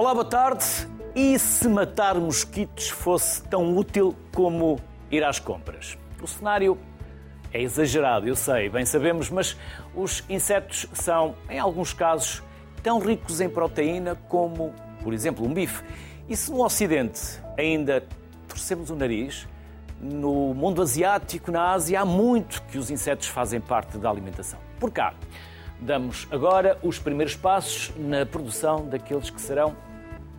Olá, boa tarde. E se matar mosquitos fosse tão útil como ir às compras? O cenário é exagerado, eu sei, bem sabemos, mas os insetos são, em alguns casos, tão ricos em proteína como, por exemplo, um bife. E se no Ocidente ainda torcemos o nariz, no mundo asiático, na Ásia, há muito que os insetos fazem parte da alimentação. Por cá, damos agora os primeiros passos na produção daqueles que serão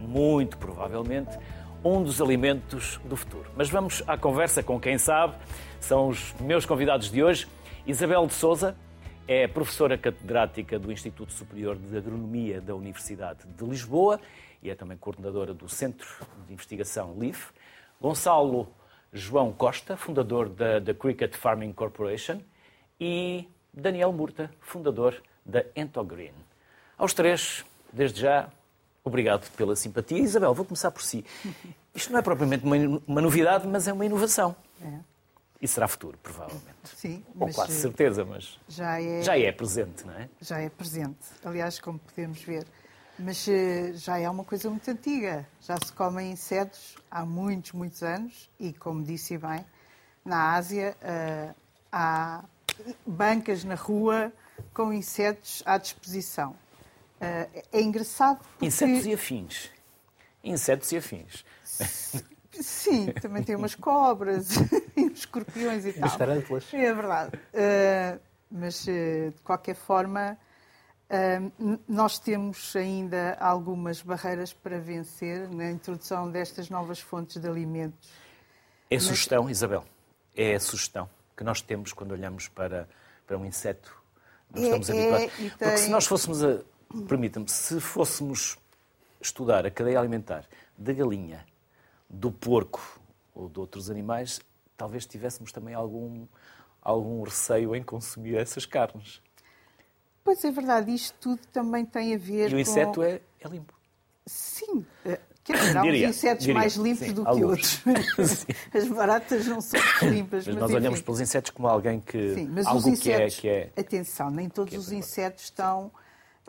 muito provavelmente, um dos alimentos do futuro. Mas vamos à conversa com quem sabe. São os meus convidados de hoje. Isabel de Souza é professora catedrática do Instituto Superior de Agronomia da Universidade de Lisboa e é também coordenadora do Centro de Investigação LIF. Gonçalo João Costa, fundador da, da Cricket Farming Corporation. E Daniel Murta, fundador da Entogreen. Aos três, desde já, Obrigado pela simpatia. Isabel, vou começar por si. Isto não é propriamente uma, uma novidade, mas é uma inovação. É. E será futuro, provavelmente. Sim. Ou quase eh, certeza, mas já é, já é presente, não é? Já é presente. Aliás, como podemos ver. Mas eh, já é uma coisa muito antiga. Já se comem insetos há muitos, muitos anos. E, como disse bem, na Ásia uh, há bancas na rua com insetos à disposição. Uh, é engraçado porque... Insetos e afins. Insetos e afins. Sim, também tem umas cobras e uns escorpiões e tal. As tarântulas. É verdade. Uh, mas, uh, de qualquer forma, nós temos ainda algumas barreiras para vencer na introdução destas novas fontes de alimentos. É a sugestão, Isabel, é a sugestão que nós temos quando olhamos para, para um inseto. Nós é, estamos é, habituados. Tem... Porque se nós fôssemos a, permita-me, se fôssemos estudar a cadeia alimentar da galinha, do porco ou de outros animais, talvez tivéssemos também algum, algum receio em consumir essas carnes. Pois é verdade, isto tudo também tem a ver com... E o inseto com... é, é limpo. Sim, eh, Quer dizer, há uns insetos diria, mais limpos sim, do que outros. As baratas não são limpas. Mas, mas nós enfim. olhamos pelos insetos como alguém que. Sim, mas algo os insetos, que é, que é. Atenção, nem todos é os insetos estão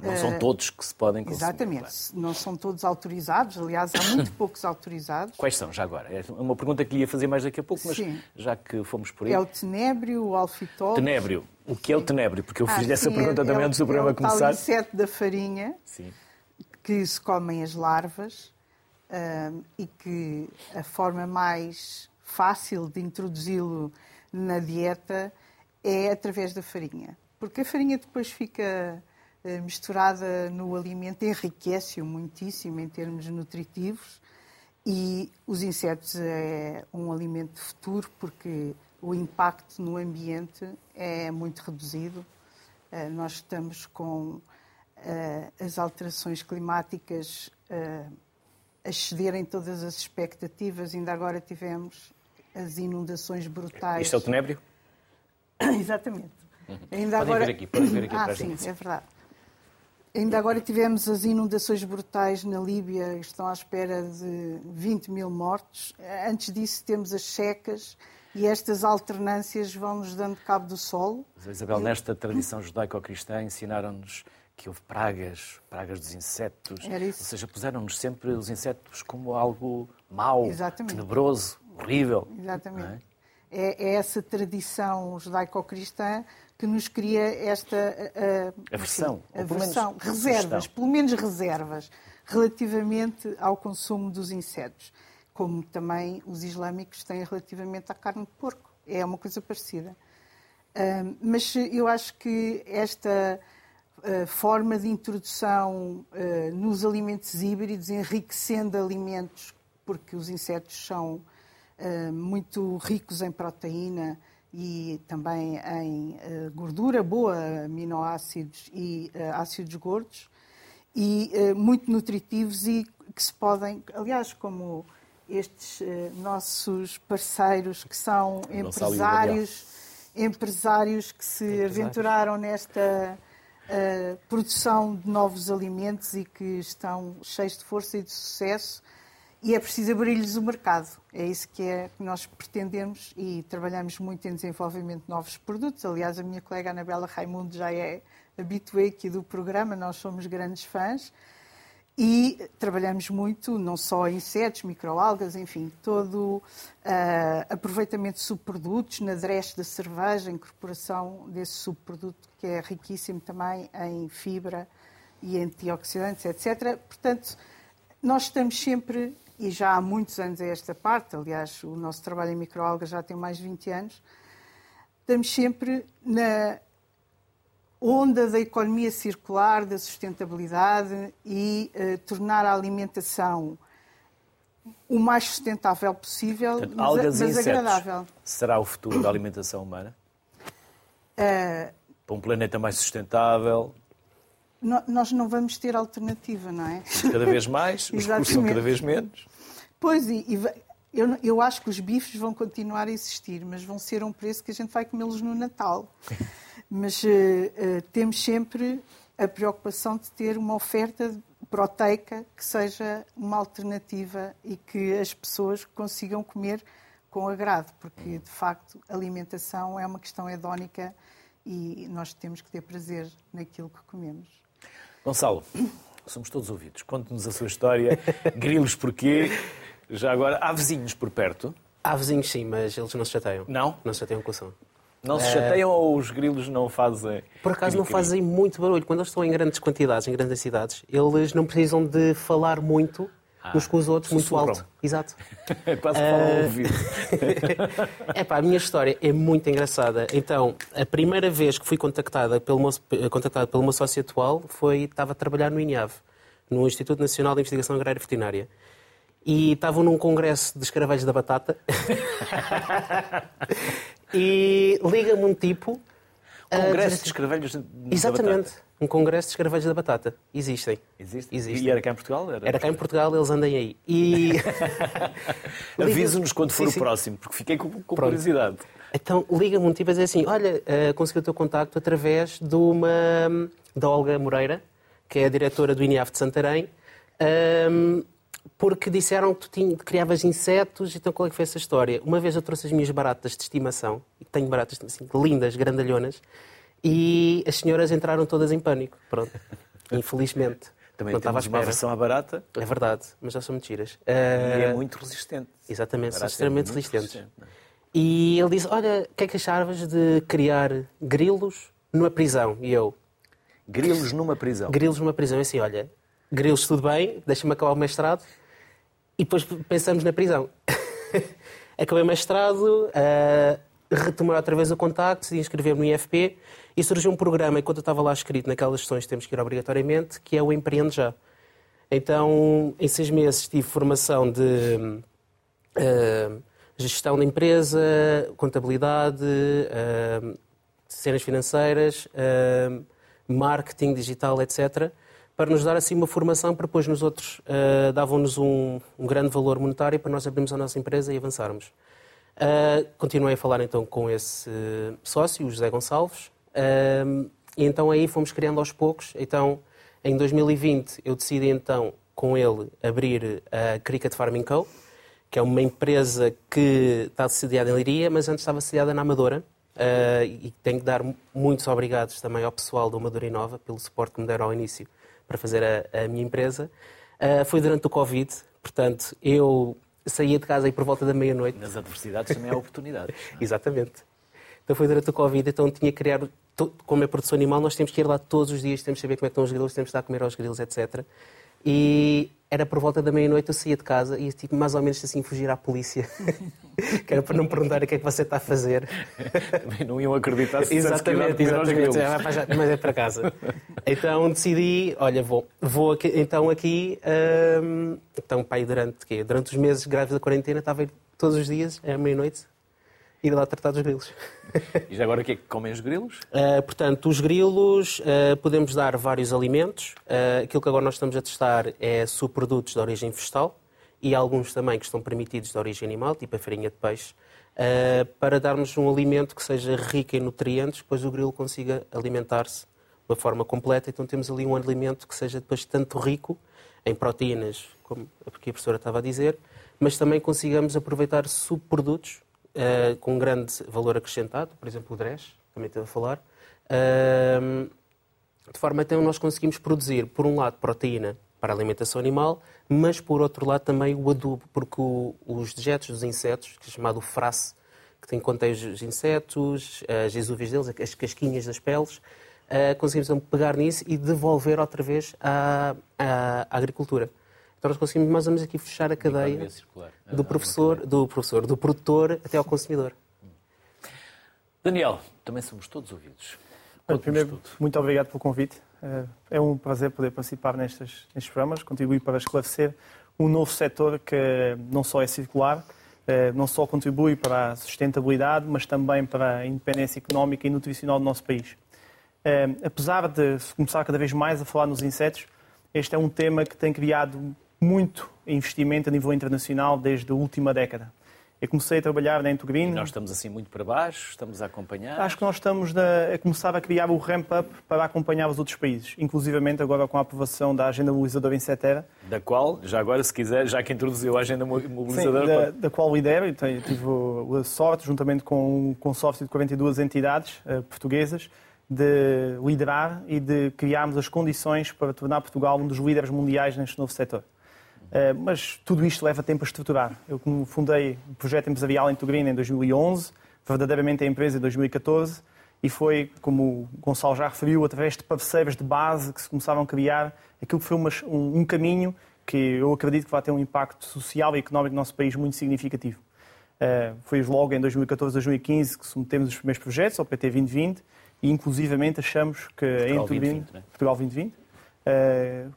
não são eh, todos que se podem consumir. Exatamente, não são todos autorizados, aliás, há muito poucos autorizados. Quais são, já agora? É uma pergunta que ia fazer mais daqui a pouco, mas sim. já que fomos por aí. É o tenébrio, o alfitol. Tenébrio. O que é o tenébrio? Porque eu fiz ah, essa sim, pergunta é, também é antes do programa é o começar. O inseto da farinha, sim. que se comem as larvas um, e que a forma mais fácil de introduzi-lo na dieta é através da farinha. Porque a farinha depois fica misturada no alimento enriquece-o muitíssimo em termos nutritivos e os insetos é um alimento futuro porque o impacto no ambiente é muito reduzido. Eh, nós estamos com eh, as alterações climáticas a excederem todas as expectativas. Ainda agora tivemos as inundações brutais. Isto é o tenébrio? Exatamente. Uhum. Ainda podem agora... ver aqui, podem ver aqui ah, sim, é verdade. Ainda agora tivemos as inundações brutais na Líbia, estão à espera de 20 mil mortos. Antes disso, temos as secas e estas alternâncias vão-nos dando cabo do solo. Isabel, nesta tradição judaico-cristã, ensinaram-nos que houve pragas, pragas dos insetos. Era isso. Ou seja, puseram-nos sempre os insetos como algo mau, Exatamente. tenebroso, horrível. Exatamente. É? é? essa tradição judaico-cristã que nos cria esta a, aversão, aversão reservas, pelo menos reservas, relativamente ao consumo dos insetos, como também os islâmicos têm relativamente à carne de porco. É uma coisa parecida. Uh, mas eu acho que esta uh, forma de introdução uh, nos alimentos híbridos, enriquecendo alimentos, porque os insetos são muito ricos em proteína, e também em uh, gordura boa, aminoácidos e uh, ácidos gordos, e muito nutritivos e que se podem, aliás, como estes nossos parceiros que são empresários, empresários que se aventuraram nesta produção de novos alimentos e que estão cheios de força e de sucesso e é preciso abrir-lhes o mercado. É isso que, é, que nós pretendemos e trabalhamos muito em desenvolvimento de novos produtos. Aliás, a minha colega Anabela Raimundo já é habitué aqui do programa, nós somos grandes fãs. e trabalhamos muito, não só insetos, microalgas, enfim, todo uh, aproveitamento de subprodutos na dreche da cerveja, incorporação desse subproduto que é riquíssimo também em fibra e antioxidantes, etc. Portanto, nós estamos sempre, e já há muitos anos a esta parte, aliás, o nosso trabalho em microalgas já tem mais de 20 anos, estamos sempre na onda da economia circular, da sustentabilidade e uh, tornar a alimentação o mais sustentável possível, Portanto, mas, algas mas e agradável. Será o futuro da alimentação humana? Uh, Para um planeta mais sustentável? No, nós não vamos ter alternativa, não é? Cada vez mais, os custos são cada vez menos. Pois, e, e eu, eu acho que os bifes vão continuar a existir, mas vão ser um preço que a gente vai comê-los no Natal. Mas uh, uh, temos sempre a preocupação de ter uma oferta proteica que seja uma alternativa e que as pessoas consigam comer com agrado, porque de facto alimentação é uma questão hedónica e nós temos que ter prazer naquilo que comemos. Gonçalo, somos todos ouvidos. Conte-nos a sua história. Grilos porquê? Já agora, há vizinhos por perto? Há vizinhos sim, mas eles não se chateiam. Não? Não se chateiam com o som. Não se chateiam uh, ou os grilos não fazem. Por acaso não fazem muito barulho. Quando eles estão em grandes quantidades, em grandes cidades, eles não precisam de falar muito ah, uns com os outros, muito alto. Exato. É quase uh... falam ah, ouvido. é pá, a minha história é muito engraçada. Então, a primeira vez que fui contactada pelo meu, contactada pelo meu sócio atual foi estava a trabalhar no INIAV, no Instituto Nacional de Investigação Agrária e Veterinária e estavam num congresso de escaravelhos da batata e liga-me um tipo. Congresso de escaravelhos da Exatamente. Um congresso de escaravelhos da batata. Existem. Existe? Existem. E era cá em Portugal? Era, era cá em Portugal, eles andem aí. E... Avise-nos quando for sim, sim. o próximo, porque fiquei com, com curiosidade. Então liga-me um tipo a dizer assim: Olha, uh, consegui o teu contacto através de uma. da Olga Moreira, que é a diretora do INIAF de Santarém. Um, porque disseram que tu tinha, criavas insetos, então qual é que foi essa história? Uma vez eu trouxe as minhas baratas de estimação, e tenho baratas assim, lindas, grandalhonas, e as senhoras entraram todas em pânico. Pronto. Infelizmente. Também não temos uma versão à barata. É verdade, mas já são mentiras. Uh... E é ah, muito resistente. Exatamente, são é extremamente é resistentes. Resistente, é? E ele disse, olha, o que é que achavas de criar grilos numa prisão? E eu... Grilos numa prisão? Grilos numa prisão. E assim, olha, grilos tudo bem, deixa-me acabar o mestrado e depois pensamos na prisão. Acabei mestrado, uh, retomei outra vez o contacto, decidi inscrever-me no IFP e surgiu um programa, enquanto eu estava lá escrito naquelas sessões temos que ir obrigatoriamente, que é o Empreende Já. Então, em seis meses tive formação de uh, gestão da empresa, contabilidade, uh, cenas financeiras, uh, marketing digital, etc para nos dar assim uma formação para depois nos outros uh, davam-nos um, um, grande valor monetário para nós abrirmos a nossa empresa e avançarmos. Uh, continuei a falar então com esse sócio, o José Gonçalves, uh, e então aí fomos criando aos poucos. Então, em 2020, eu decidi então com ele abrir a Cricket Farming Co., que é uma empresa que está sediada em Liria, mas antes estava sediada na Amadora. Uh, e tenho que dar muitos obrigados também ao pessoal da Amadora Inova pelo suporte que me deram ao início para fazer a, a minha empresa. Uh, foi durante o Covid, portanto, eu saía de casa aí por volta da meia-noite. Nas adversidades também há oportunidades. É? Exatamente. Então foi durante o Covid, então tinha que criar, como é produção animal, nós temos que ir lá todos os dias, temos que saber como é que estão os grilos, temos que dar a comer aos grilos, etc. E era por volta da meia-noite, eu saía de casa e tipo, mais ou menos assim fugir à polícia. que era para não perguntar o que é que você está a fazer. Também não iam acreditar se Exatamente, exatamente. Mas é para casa. Então decidi, olha, vou, vou aqui, então aqui, hum, então pai, durante, quê? durante os meses graves da quarentena, estava a ir todos os dias, à meia-noite, ir lá tratar dos grilos. E já agora o que é que comem os grilos? Uh, portanto, os grilos uh, podemos dar vários alimentos. Uh, aquilo que agora nós estamos a testar é subprodutos de origem vegetal e alguns também que estão permitidos de origem animal, tipo a farinha de peixe, para darmos um alimento que seja rico em nutrientes, depois o grilo consiga alimentar-se de uma forma completa. Então temos ali um alimento que seja depois tanto rico em proteínas, como a professora estava a dizer, mas também consigamos aproveitar subprodutos uh, com grande valor acrescentado, por exemplo o DRES, também esteve a falar, uh, de forma então nós conseguimos produzir, por um lado, proteína para a alimentação animal, mas por outro lado também o adubo, porque o, os dejetos dos insetos, que é chamado frasse, que tem contém os insetos, as exúvias deles, as casquinhas das peles, uh, conseguimos então, pegar nisso e devolver outra vez à, à, à agricultura. Então nós conseguimos mais ou menos aqui fechar a cadeia do professor, do professor, do produtor até ao consumidor. Daniel, também somos todos ouvidos. primeiro, tudo. muito obrigado pelo convite. Eh, é um prazer poder participar nestes, nestes programas, contribuir para esclarecer um novo setor que não só é circular, eh, não só contribui para a sustentabilidade, mas também para a independência económica e nutricional do nosso país. Eh, apesar de começar cada vez mais a falar nos insetos, este é um tema que tem criado muito investimento a nível internacional desde a última década. Eu comecei a trabalhar na Entogreen. nós estamos assim muito para baixo, estamos a acompanhar. Acho que nós estamos a começar a criar o ramp-up para acompanhar os outros países, inclusivamente agora com a aprovação da Agenda Mobilizadora em Setera. Da qual, já agora, se quiser, já que introduziu a Agenda Mobilizadora... Sim, da, da qual lidero, e tive a sorte, juntamente com um consórcio de 42 entidades uh, portuguesas, de liderar e de criarmos as condições para tornar Portugal um dos líderes mundiais neste novo setor. Eh, mas tudo isto leva tempo a estruturar. Eu fundei o projeto empresarial em Tugrina em 2011, verdadeiramente a empresa em 2014, e foi, como o Gonçalo já referiu, através de parceiros de base que se começaram a criar aquilo que foi um, um, caminho que eu acredito que vai ter um impacto social e económico no nosso país muito significativo. Uh, foi logo em 2014, 2015 que submetemos os primeiros projetos ao PT 2020 e inclusivamente achamos que Portugal em Tugrina, 2020, né? Portugal 2020, eh,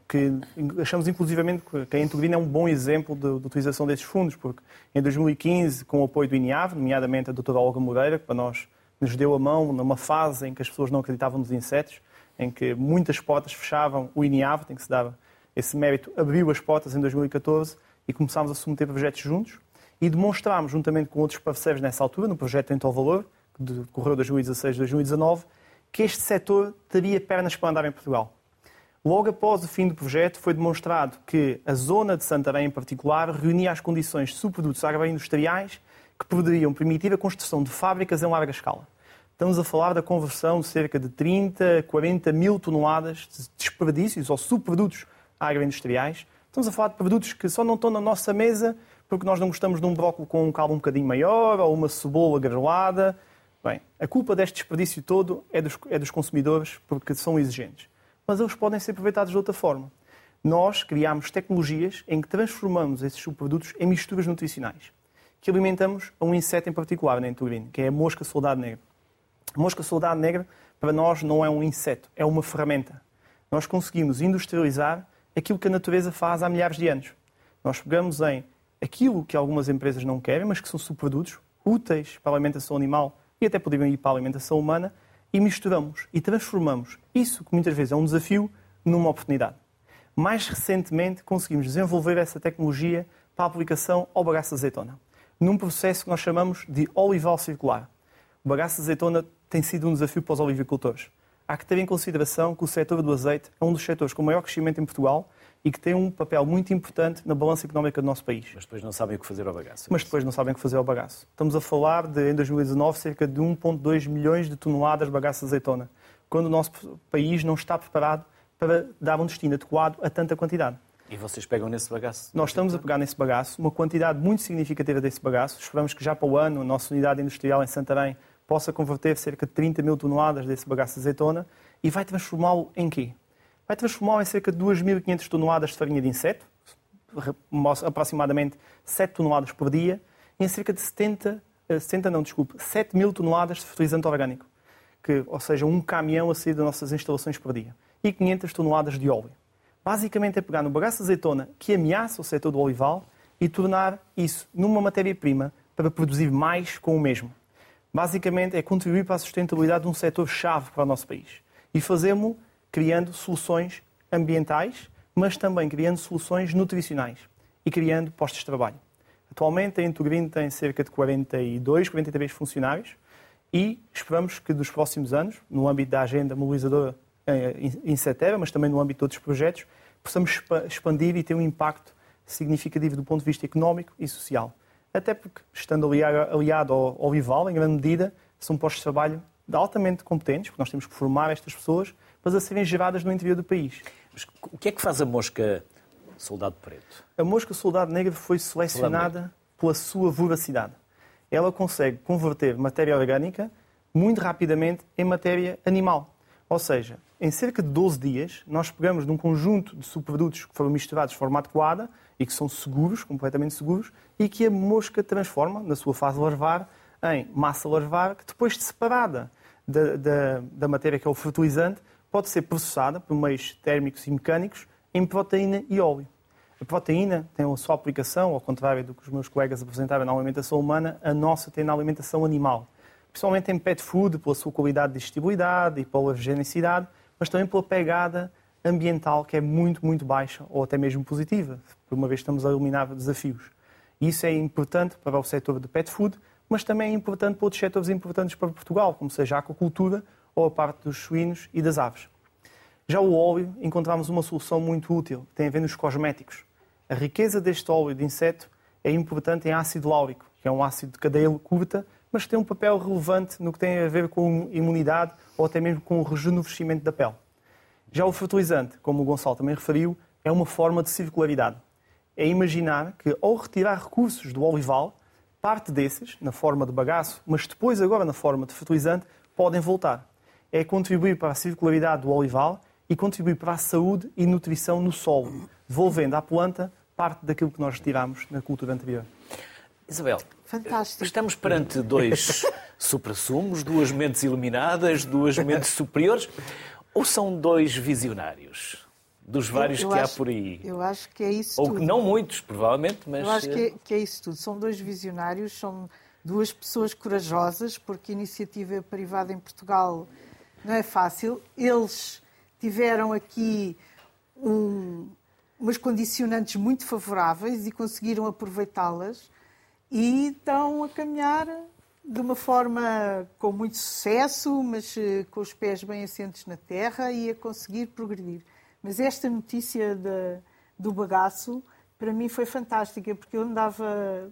que achamos inclusivamente que a Entugrina é um bom exemplo de, de, utilização desses fundos, porque em 2015, com o apoio do INIAV, nomeadamente a doutora Olga Moreira, que para nós nos deu a mão numa fase em que as pessoas não acreditavam nos insetos, em que muitas portas fechavam, o INIAV, tem que se dar esse mérito, abriu as portas em 2014 e começámos a submeter projetos juntos e demonstrámos, juntamente com outros parceiros nessa altura, no projeto Então Valor, que decorreu 2016-2019, que este setor teria pernas para andar em Portugal Logo após o fim do projeto, foi demonstrado que a zona de Santarém, em particular, reunia as condições de subprodutos agroindustriais que poderiam permitir a construção de fábricas em larga escala. Estamos a falar da conversão de cerca de 30, 40 mil toneladas de desperdícios ou subprodutos agroindustriais. Estamos a falar de produtos que só não estão na nossa mesa porque nós não gostamos de um brócolis com um caldo um bocadinho maior ou uma cebola granulada. Bem, a culpa deste desperdício todo é dos, é dos consumidores porque são exigentes mas eles podem ser aproveitados de outra forma. Nós criamos tecnologias em que transformamos esses subprodutos em misturas nutricionais, que alimentamos a um inseto em particular na Enturina, que é a mosca soldado negra. A mosca soldado negra, para nós, não é um inseto, é uma ferramenta. Nós conseguimos industrializar aquilo que a natureza faz há milhares de anos. Nós pegamos em aquilo que algumas empresas não querem, mas que são subprodutos úteis para a alimentação animal e até poderiam ir para a alimentação humana, e misturamos e transformamos isso, que muitas vezes é um desafio, numa oportunidade. Mais recentemente, conseguimos desenvolver essa tecnologia para a aplicação ao bagaço de azeitona, num processo que nós chamamos de olival circular. O bagaço de azeitona tem sido um desafio para os olivicultores. Há que ter em consideração que o setor do azeite é um dos setores com maior crescimento em Portugal e que tem um papel muito importante na balança económica do nosso país. Mas depois não sabem o que fazer ao bagaço. Mas depois não sabem o que fazer ao bagaço. Estamos a falar de, em 2019, cerca de 1,2 milhões de toneladas de bagaço de azeitona, quando o nosso país não está preparado para dar um destino adequado a tanta quantidade. E vocês pegam nesse bagaço? Nós estamos a pegar nesse bagaço, uma quantidade muito significativa desse bagaço. Esperamos que já para o ano a nossa unidade industrial em Santarém possa converter cerca de 30 mil toneladas desse bagaço de azeitona e vai transformá-lo em quê? Vai transformá-lo em cerca de 2.500 toneladas de farinha de inseto, aproximadamente 7 toneladas por dia, em cerca de 70, 70 eh, não, desculpe, 7 mil toneladas de fertilizante orgânico, que, ou seja, um caminhão a sair das nossas instalações por dia, e 500 toneladas de óleo. Basicamente é pegar no bagaço de azeitona que ameaça o setor do olival e tornar isso numa matéria-prima para produzir mais com o mesmo. Basicamente é contribuir para a sustentabilidade de um setor-chave para o nosso país. E fazemos criando soluções ambientais, mas também criando soluções nutricionais e criando postos de trabalho. Atualmente a Intugreen tem cerca de 42, 43 funcionários e esperamos que nos próximos anos, no âmbito da agenda mobilizadora eh, em Setera, mas também no âmbito de outros projetos, possamos expandir e ter um impacto significativo do ponto de vista económico e social. Até porque, estando aliado ao, ao Vival, em grande medida, são postos de trabalho altamente competentes, porque nós temos que formar estas pessoas, mas a serem geradas no interior do país. Mas o que é que faz a mosca soldado preto? A mosca soldado negra foi selecionada pela sua voracidade. Ela consegue converter matéria orgânica muito rapidamente em matéria animal. Ou seja, em cerca de 12 dias, nós pegamos num conjunto de subprodutos que foram misturados de forma adequada e que são seguros, completamente seguros, e que a mosca transforma, na sua fase larvar, em massa larvar, que depois de separada da, da, da matéria que é o fertilizante, pode ser processada por meios térmicos e mecânicos em proteína e óleo. A proteína tem a sua aplicação, ao contrário do que os meus colegas apresentaram na alimentação humana, a nossa tem na alimentação animal. Principalmente em pet food, pela sua qualidade de digestibilidade e pela genicidade, mas também pela pegada ambiental que é muito, muito baixa ou até mesmo positiva, por uma vez estamos a eliminar desafios. Isso é importante para o setor de pet food, mas também é importante para outros setores importantes para Portugal, como seja a aquacultura ou a parte dos suínos e das aves. Já o óleo, encontramos uma solução muito útil, que tem a ver nos cosméticos. A riqueza deste óleo de inseto é importante em ácido láurico, que é um ácido de cadeia curta, mas tem um papel relevante no que tem a ver com imunidade ou até mesmo com o rejuvenescimento da pele. Já o fertilizante, como o Gonçalo também referiu, é uma forma de circularidade. É imaginar que, ao retirar recursos do olival, parte desses, na forma de bagaço, mas depois agora na forma de fertilizante, podem voltar. É contribuir para a circularidade do olival e contribuir para a saúde e nutrição no solo, devolvendo à planta parte daquilo que nós retiramos na cultura anterior. Isabel, Fantástico. estamos perante dois suprassumos, duas mentes iluminadas, duas mentes superiores, ou são dois visionários? Dos vários Eu que há acho- por aí. Eu acho que é isso Ou tudo. que não muitos, provavelmente, mas. Eu acho que é, que é isso tudo. São dois visionários, são duas pessoas corajosas, porque a iniciativa privada em Portugal não é fácil. Eles tiveram aqui um, umas condicionantes muito favoráveis e conseguiram aproveitá-las e estão a caminhar de uma forma com muito sucesso, mas eh, com os pés bem assentes na terra e a conseguir progredir. Mas esta notícia da- do bagaço, para mim foi fantástica, porque eu andava.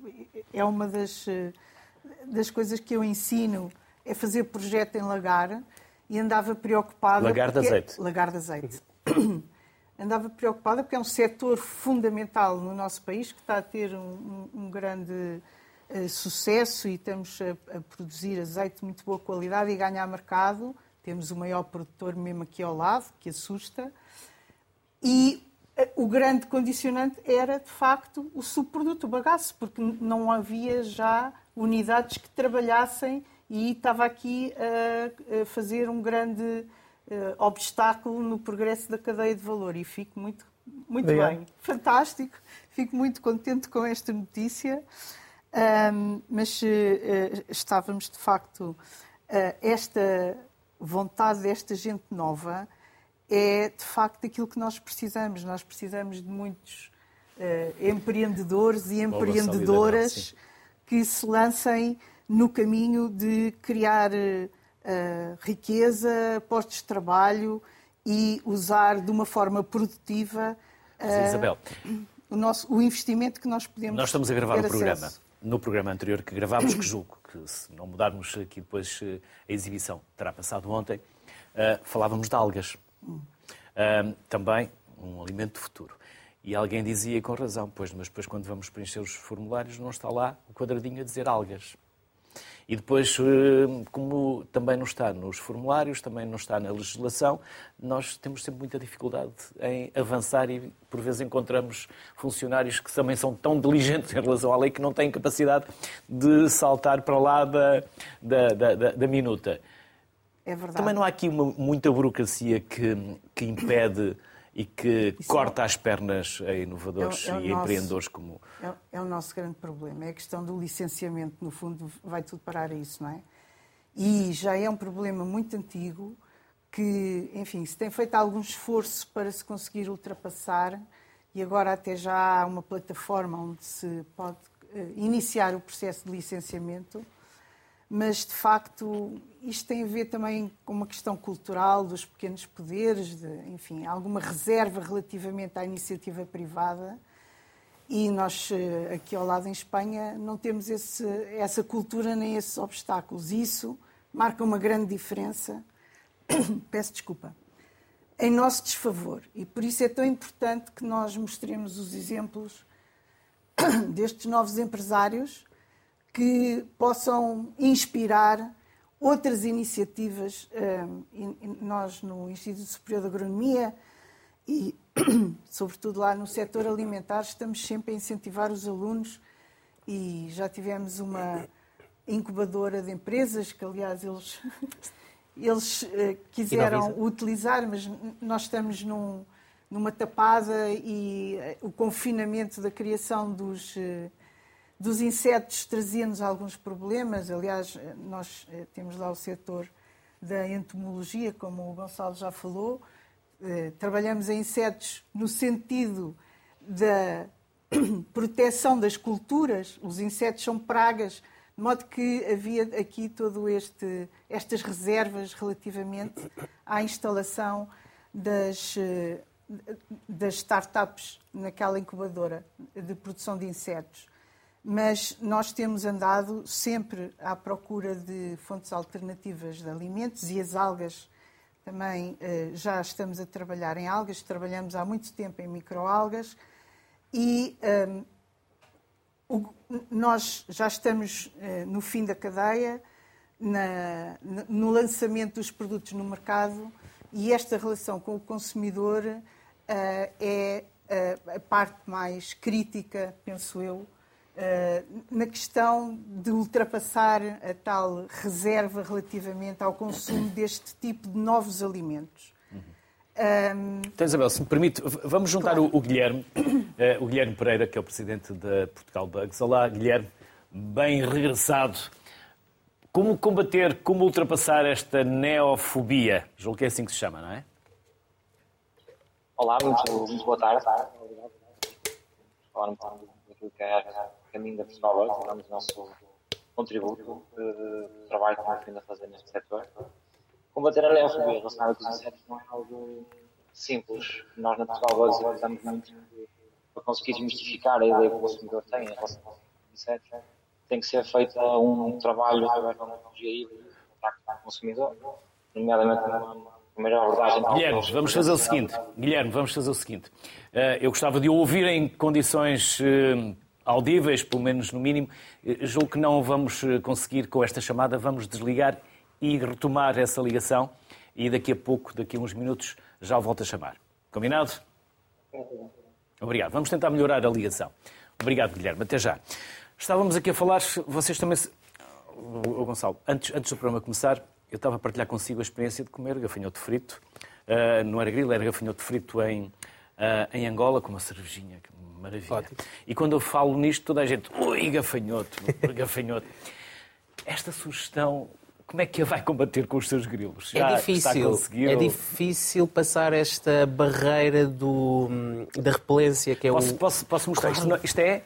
É uma das, eh, das coisas que eu ensino, é fazer projeto em lagar, e andava preocupada. Lagar de porque- azeite. Lagar de azeite. andava preocupada porque é um setor fundamental no nosso país que está a ter um, um- grande eh, sucesso e estamos a, a produzir azeite de muito boa qualidade e ganhar mercado. Temos o maior produtor mesmo aqui ao lado, que assusta. E eh, o grande condicionante era, de facto, o subproduto, o bagaço, porque não havia já unidades que trabalhassem e estava aqui a, fazer um grande eh, obstáculo no progresso da cadeia de valor. E fico muito, muito Obrigado. bem, fantástico, fico muito contente com esta notícia. Ahm, mas eh, estávamos, de facto, eh, esta vontade desta gente nova é, de facto, aquilo que nós precisamos. Nós precisamos de muitos eh, empreendedores e empreendedoras solidariedade, que se lancem no caminho de criar eh, riqueza, postos de trabalho e usar de uma forma produtiva eh, Isabel, o, nosso, o investimento que nós podemos nós estamos a gravar o programa. acesso. No programa anterior que gravámos, que julgo que se não mudarmos aqui depois a exibição, terá passado ontem, eh, falávamos de algas. Ah, também um alimento do futuro. E alguém dizia com razão, pois, mas depois quando vamos preencher os formulários não está lá o quadradinho a dizer algas. E depois, eh, como também não está nos formulários, também não está na legislação, nós temos sempre muita dificuldade em avançar e, por vezes, encontramos funcionários que também são tão diligentes em relação à lei que não têm capacidade de saltar para lá da, da, da, da- da minuta. É verdade. Também não há aqui uma, muita burocracia que, que impede e que Isso corta as pernas a inovadores É é e nosso- empreendedores como É, é o nosso grande problema. É a questão do licenciamento, no fundo, vai tudo parar a isso, não é? E já é um problema muito antigo que, enfim, se tem feito algum esforço para se conseguir ultrapassar e agora até já há uma plataforma onde se pode eh, iniciar o processo de licenciamento, mas de facto isto tem a ver também com uma questão cultural dos pequenos poderes, de, enfim, alguma reserva relativamente à iniciativa privada. E nós, eh, aqui ao lado em Espanha, não temos esse- essa cultura nem esses obstáculos. Isso marca uma grande diferença. Peço desculpa. em nosso desfavor. E por isso é tão importante que nós mostremos os exemplos destes novos empresários que possam inspirar outras iniciativas. Nós, no Instituto Superior de Agronomia e, sobretudo, lá no setor alimentar, estamos sempre a incentivar os alunos e já tivemos uma incubadora de empresas que, aliás, eles, eles quiseram utilizar, mas nós estamos num, numa tapada e o confinamento da criação dos dos insetos trazia-nos alguns problemas. Aliás, nós eh, temos lá o setor da entomologia, como o Gonçalo já falou. Eh, trabalhamos em insetos no sentido da proteção das culturas. Os insetos são pragas, de modo que havia aqui todo este estas reservas relativamente à instalação das eh, das startups naquela incubadora de produção de insetos mas nós temos andado sempre à procura de fontes alternativas de alimentos e as algas também eh, já estamos a trabalhar em algas, trabalhamos há muito tempo em microalgas e um, ehm, nós já estamos uh, no fim da cadeia, na, no lançamento dos produtos no mercado e esta relação com o consumidor uh, é a parte mais crítica, penso eu, eh, na questão de ultrapassar a tal reserva relativamente ao consumo deste tipo de novos alimentos. Um... Então, Isabel, se me permite, vamos juntar claro. o, o, Guilherme, uh, o Guilherme Pereira, que é o presidente da Portugal Bugs. Olá, Guilherme, bem regressado. Como combater, como ultrapassar esta neofobia? Julgo que é assim que se chama, não é? Olá, muito, muito boa tarde. Falar um pouco daquilo que é caminho da Hoje, damos o nosso contributo de trabalho que estamos vindo a fazer neste setor. Combater a leofobia relacionada com os insetos não é algo simples. Nós na Hoje utilizamos muito para conseguir desmistificar a ideia que o consumidor tem em relação aos insetos. Tem que ser feito um trabalho através da metodologia híbrida, contacto com o consumidor, nomeadamente uma primeira abordagem. Guilherme, vamos fazer o seguinte. Guilherme, vamos fazer o seguinte. Eh, eu gostava de ouvir em condições eh, audíveis, pelo menos no mínimo. Eh, julgo que não vamos eh, conseguir com esta chamada. Vamos desligar e retomar essa ligação. E daqui a pouco, daqui a uns minutos, já o volto a chamar. Combinado? Obrigado. Vamos tentar melhorar a ligação. Obrigado, Guilherme. Até já. Estávamos aqui a falar, vocês também. O Gonçalo, antes, antes do programa começar, eu estava a partilhar consigo a experiência de comer gafanhoto frito. Uh, não era grilo, era gafanhoto frito em, uh, em Angola, com uma cervejinha, maravilha. Ótimo. E quando eu falo nisto, toda a gente, ui, gafanhoto, gafanhoto. Esta sugestão, como é que a vai combater com os seus grilos? Já é difícil. É difícil passar esta barreira do, da repelência que é posso, o... Posso, posso mostrar claro. isto? Isto é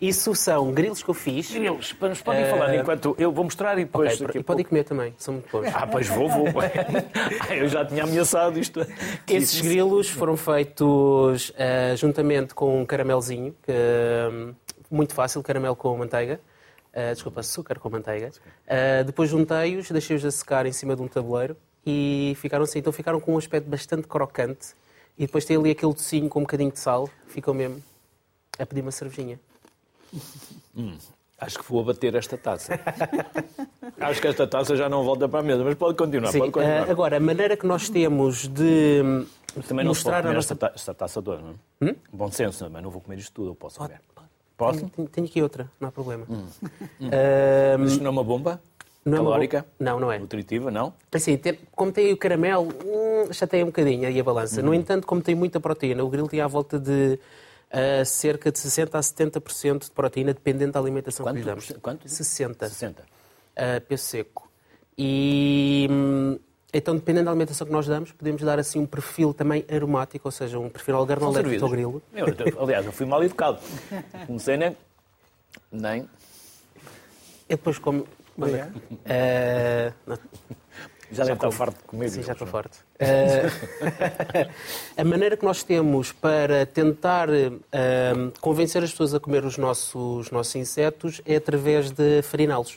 isso são grilos que eu fiz. Grilos, nos podem uh... falar enquanto eu vou mostrar e depois. Okay, e podem comer também, são muito bons. Ah, pois vou, vou. eu já tinha ameaçado isto. Esses grilos foram feitos uh, juntamente com um caramelzinho, que, uh, muito fácil, caramelo com manteiga. Uh, desculpa, açúcar com manteiga. depois juntei-os, deixei-os a secar em cima de um tabuleiro e ficaram assim. Então ficaram com um aspecto bastante crocante. E depois tem ali aquele docinho com um bocadinho de sal. Ficou mesmo a pedir uma cervejinha. Hum, acho que vou abater esta taça. acho que esta taça já não volta para a mesa, mas pode continuar. Sim, pode continuar. Uh, agora, a maneira que nós temos de também não mostrar a nossa... esta, esta taça toda, não é? Hum? Bom senso, também não vou comer isto tudo, eu posso comer. Posso? Tenho, tenho, aqui outra, não há problema. Hum. Uh, Isto não é uma bomba? Não é calórica? É não, não é. Nutritiva, não? Assim, como tem o caramelo, hum, já tem um bocadinho aí a balança. Uhum. No entanto, como tem muita proteína, o grill tem à volta de a cerca de 60% a 70% de proteína, dependendo da alimentação quanto, que lhe damos. Quanto? 60%. 60%. Uh, peso seco. E hum, então, dependendo da alimentação que nós damos, podemos dar assim um perfil também aromático, ou seja, um perfil organolétrico ao grilo. Aliás, eu fui mal educado. Comecei nem... nem... Eu depois como... Uh, já deve estar farto de comer. Sim, já estou farto. Uh, a maneira que nós temos para tentar uh, convencer as pessoas a comer os nossos, os nossos insetos é através de fariná-los.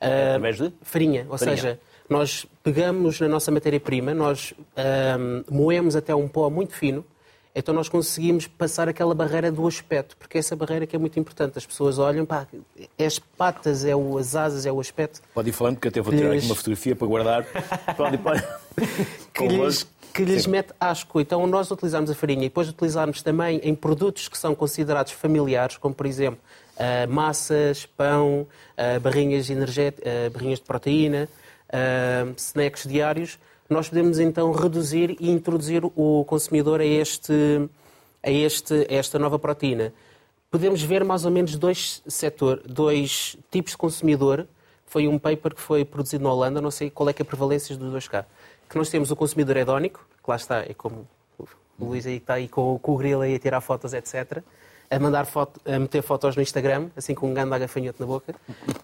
Uh, através de? Farinha. Ou farinha. seja, Nós pegamos na nossa matéria-prima, nós um, moemos até um pó muito fino, então nós conseguimos passar aquela barreira do aspecto, porque essa barreira que é muito importante. As pessoas olham, pá, é as patas, é o, as asas, é o aspecto. Pode ir falando, porque até vou tirar aqui uma fotografia para guardar. pode, pode. que lhes, que lhes mete asco. Então nós utilizamos a farinha e depois utilizarmos também em produtos que são considerados familiares, como por exemplo uh, massas, pão, uh, barrinhas, uh, barrinhas de proteína, snacks diários, nós podemos então reduzir e introduzir o consumidor a, este, a, este, a esta nova proteína. Podemos ver mais ou menos dois, setor, dois tipos de consumidor. Foi um paper que foi produzido na Holanda, não sei qual é, é a prevalência dos dois cá. Que nós temos o consumidor hedónico, que lá está, é como o Luís aí está aí com, com o grilo aí a tirar fotos, etc a mandar foto, a meter fotos no Instagram, assim com um ganda agafanhoto na boca.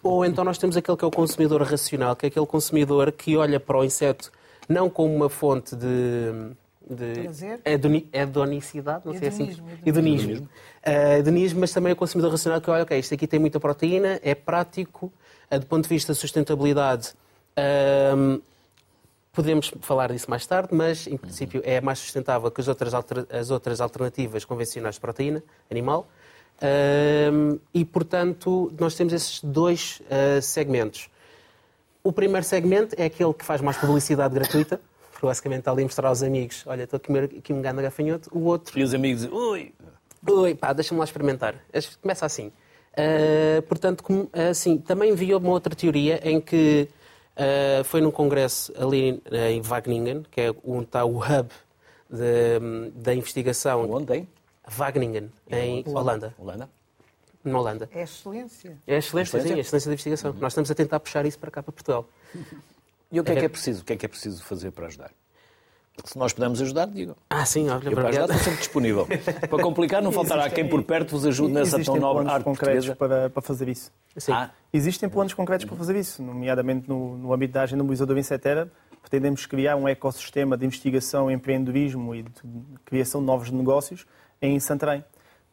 Ou então nós temos aquele que é o consumidor racional, que é aquele consumidor que olha para o inseto não como uma fonte de, de hedonicidade, não sei se é assim. Hedonismo. Uh, hedonismo, mas também o consumidor racional que olha, ok, isto aqui tem muita proteína, é prático, uh, do ponto de vista da sustentabilidade, uh, podemos falar disso mais tarde, mas em princípio é mais sustentável que as outras, as outras alternativas convencionais de proteína animal. e, portanto, nós temos esses dois segmentos. O primeiro segmento é aquele que faz mais publicidade gratuita, porque basicamente está ali a mostrar aos amigos: olha, estou a comer aqui um ganda gafanhoto. O outro. E os amigos dizem: ui! Ui, pá, deixa-me lá experimentar. Começa assim. Uh, portanto, assim, também vi uma outra teoria em que uh, foi num congresso ali em Wageningen, que é onde está o hub da investigação. Onde tem? Wageningen, em Holanda. Holanda na Holanda. É excelência. É excelência, sim, é excelência da investigação. Uhum. Nós estamos a tentar puxar isso para cá, para Portugal. E o que é, é que é preciso? O que é que é preciso fazer para ajudar? Se nós pudermos ajudar, digam. Ah, sim, olha, Eu para ajudar estou sempre disponível. para complicar, não faltará quem por perto vos ajude nessa tão nobre arte concretos para, para fazer isso. Sim. Ah. Existem planos concretos para fazer isso, nomeadamente no, no âmbito da agenda mobilizadora Insetera. Pretendemos criar um ecossistema de investigação, empreendedorismo e de criação de novos negócios em Santarém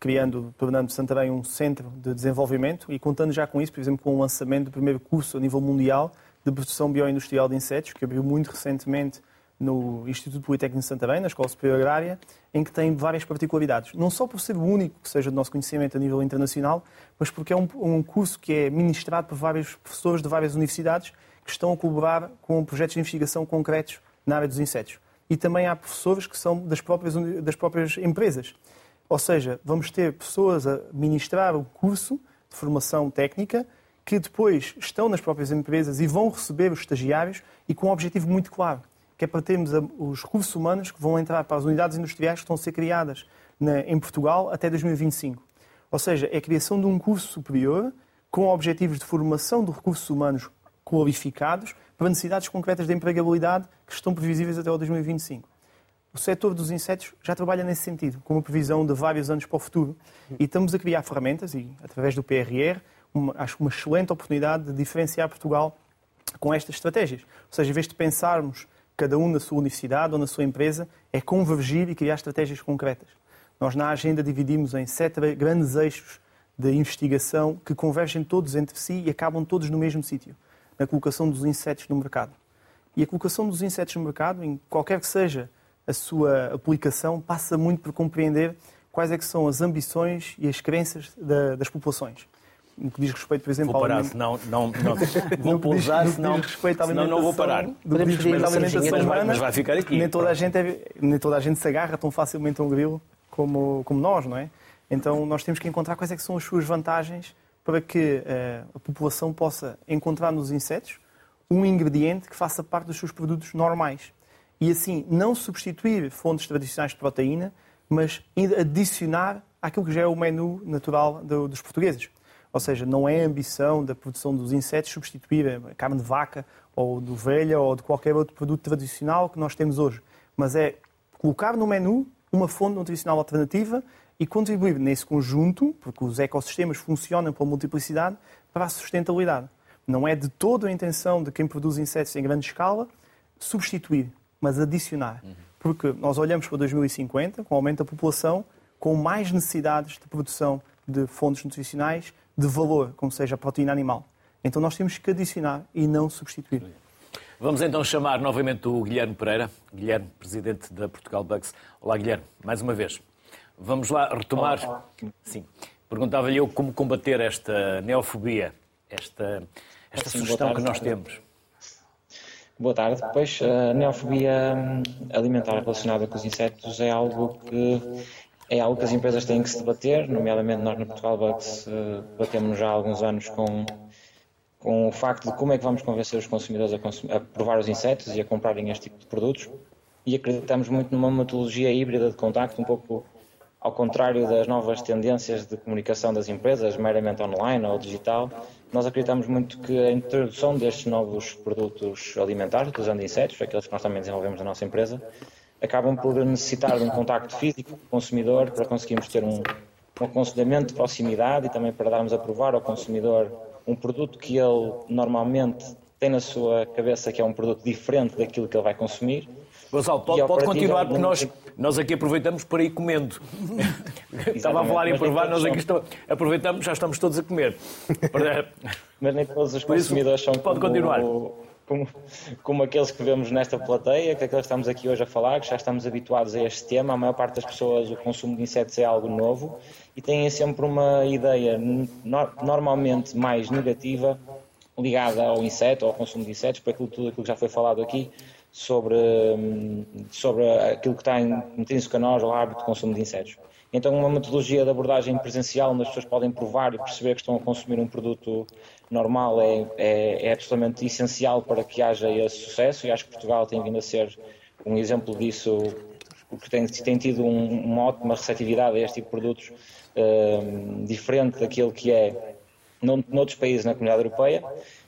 criando, tornando Santarém um centro de desenvolvimento e contando já com isso, por exemplo, com o lançamento do primeiro curso a nível mundial de produção bioindustrial de insetos, que abriu muito recentemente no Instituto Politécnico de Santarém, na Escola Superior Agrária, em que tem várias particularidades. Não só por ser o único que seja do nosso conhecimento a nível internacional, mas porque é um, um curso que é ministrado por vários professores de várias universidades que estão a colaborar com projetos de investigação concretos na área dos insetos. E também há professores que são das próprias, das próprias empresas. Ou seja, vamos ter pessoas a ministrar o curso de formação técnica que depois estão nas próprias empresas e vão receber os estagiários e com um objetivo muito claro, que é para termos os recursos humanos que vão entrar para as unidades industriais que estão a ser criadas em Portugal até 2025. Ou seja, é a criação de um curso superior com objetivos de formação de recursos humanos qualificados para necessidades concretas de empregabilidade que estão previsíveis até o 2025 o setor dos insetos já trabalha nesse sentido, com uma previsão de vários anos para o futuro. E estamos a criar ferramentas, e através do PRR, uma, acho uma excelente oportunidade de diferenciar Portugal com estas estratégias. Ou seja, em vez de pensarmos cada um na sua universidade ou na sua empresa, é convergir e criar estratégias concretas. Nós na agenda dividimos em sete grandes eixos de investigação que convergem todos entre si e acabam todos no mesmo sítio, na colocação dos insetos no mercado. E a colocação dos insetos no mercado, em qualquer que seja a sua aplicação passa muito por compreender quais é que são as ambições e as crenças da, das populações. No que diz respeito, por exemplo, vou parar, senão não, não, vou pousar, senão, respeito senão não vou parar. Do que diz respeito à alimentação mas vai, mas vai ficar aqui. Nem toda, a gente é, nem toda a gente se agarra tão facilmente a um grilo como, como nós, não é? Então nós temos que encontrar quais é que são as suas vantagens para que uh, a população possa encontrar nos insetos um ingrediente que faça parte dos seus produtos normais e assim não substituir fontes tradicionais de proteína, mas adicionar àquilo que já é o menu natural dos portugueses. Ou seja, não é a ambição da produção dos insetos substituir a carne de vaca ou de ovelha ou de qualquer outro produto tradicional que nós temos hoje, mas é colocar no menu uma fonte nutricional alternativa e contribuir nesse conjunto, porque os ecossistemas funcionam pela multiplicidade, para a sustentabilidade. Não é de toda a intenção de quem produz insetos em grande escala substituir, mas adicionar. Porque nós olhamos para 2050, com o aumento da população, com mais necessidades de produção de fontes nutricionais de valor, como seja a proteína animal. Então nós temos que adicionar e não substituir. Vamos então chamar novamente o Guilherme Pereira, Guilherme, presidente da Portugal Bugs. Olá, Guilherme, mais uma vez. Vamos lá retomar. Olá. Sim. Perguntava-lhe eu como combater esta neofobia, esta, esta Sim, sugestão que nós temos. Boa tarde. Pois, a neofobia hum, alimentar relacionada com os insetos é algo que é algo que as empresas têm que se debater, nomeadamente nós no Portugal Bugs debatemos já há alguns anos com, com o facto de como é que vamos convencer os consumidores a, consumir, a provar os insetos e a comprarem este tipo de produtos e acreditamos muito numa metodologia híbrida de contacto, um pouco ao contrário das novas tendências de comunicação das empresas, meramente online ou digital, nós acreditamos muito que a introdução destes novos produtos alimentares, usando insetos, aqueles que nós também desenvolvemos na nossa empresa, acabam por necessitar de um contacto físico com o consumidor para conseguirmos ter um, um aconselhamento de proximidade e também para darmos a provar ao consumidor um produto que ele normalmente tem na sua cabeça que é um produto diferente daquilo que ele vai consumir Gonçalo, pode, pode continuar, porque nós, nós aqui aproveitamos para ir comendo. Estava a falar em provar, nós aqui estamos, aproveitamos, já estamos todos a comer. Mas nem todos os consumidores são pode como, continuar. Como, como aqueles que vemos nesta plateia, que aqueles que estamos aqui hoje a falar, que já estamos habituados a este tema. A maior parte das pessoas, o consumo de insetos é algo novo e têm sempre uma ideia normalmente mais negativa ligada ao inseto, ao consumo de insetos, por aquilo, tudo aquilo que já foi falado aqui, sobre, hum, sobre aquilo que está intrínseco a nós, o hábito de consumo de insetos. Então, uma metodologia de abordagem presencial, onde as pessoas podem provar e perceber que estão a consumir um produto normal, é, é, é absolutamente essencial para que haja esse sucesso. E acho que Portugal tem vindo a ser um exemplo disso, porque tem, tem tido um, uma ótima receptividade a este tipo de produtos, um, diferente daquilo que é noutros países na comunidade europeia.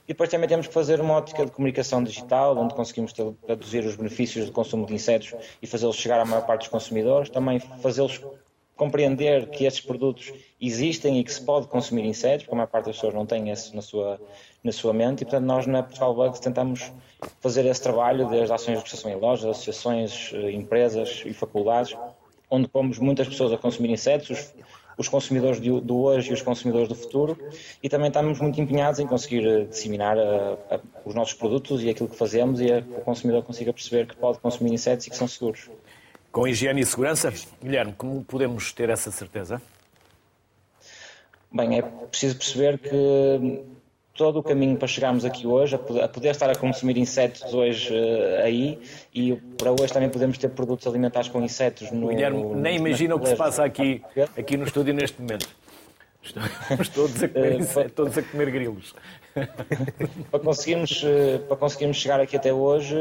E depois também temos que fazer uma ótica de comunicação digital, onde conseguimos traduzir os benefícios do consumo de insetos e fazê-los chegar à maior parte dos consumidores. Também fazê-los compreender que estes produtos existem e que se pode consumir insetos, porque a maior parte das pessoas não tem isso na sua, na sua mente. E, portanto, nós na Portugal Bugs tentamos fazer esse trabalho desde ações de prestação em lojas, associações, eh, empresas e faculdades, onde pomos muitas pessoas a consumir insetos, os consumidores do hoje e os consumidores do futuro e também estamos muito empenhados em conseguir eh, disseminar a, eh, a, os nossos produtos e aquilo que fazemos e a, que o consumidor consiga perceber que pode consumir insetos e que são seguros. Com higiene e segurança, Guilherme, como podemos ter essa certeza? Bem, é preciso perceber que todo o caminho para chegarmos aqui hoje, a poder, estar a consumir insetos hoje uh, aí, e para hoje também podemos ter produtos alimentares com insetos no. Guilherme, nem imagina o que se passa aqui, aqui no estúdio neste momento. Estamos todos a comer, uh, todos a comer grilos. para, conseguirmos, uh, para conseguirmos chegar aqui até hoje,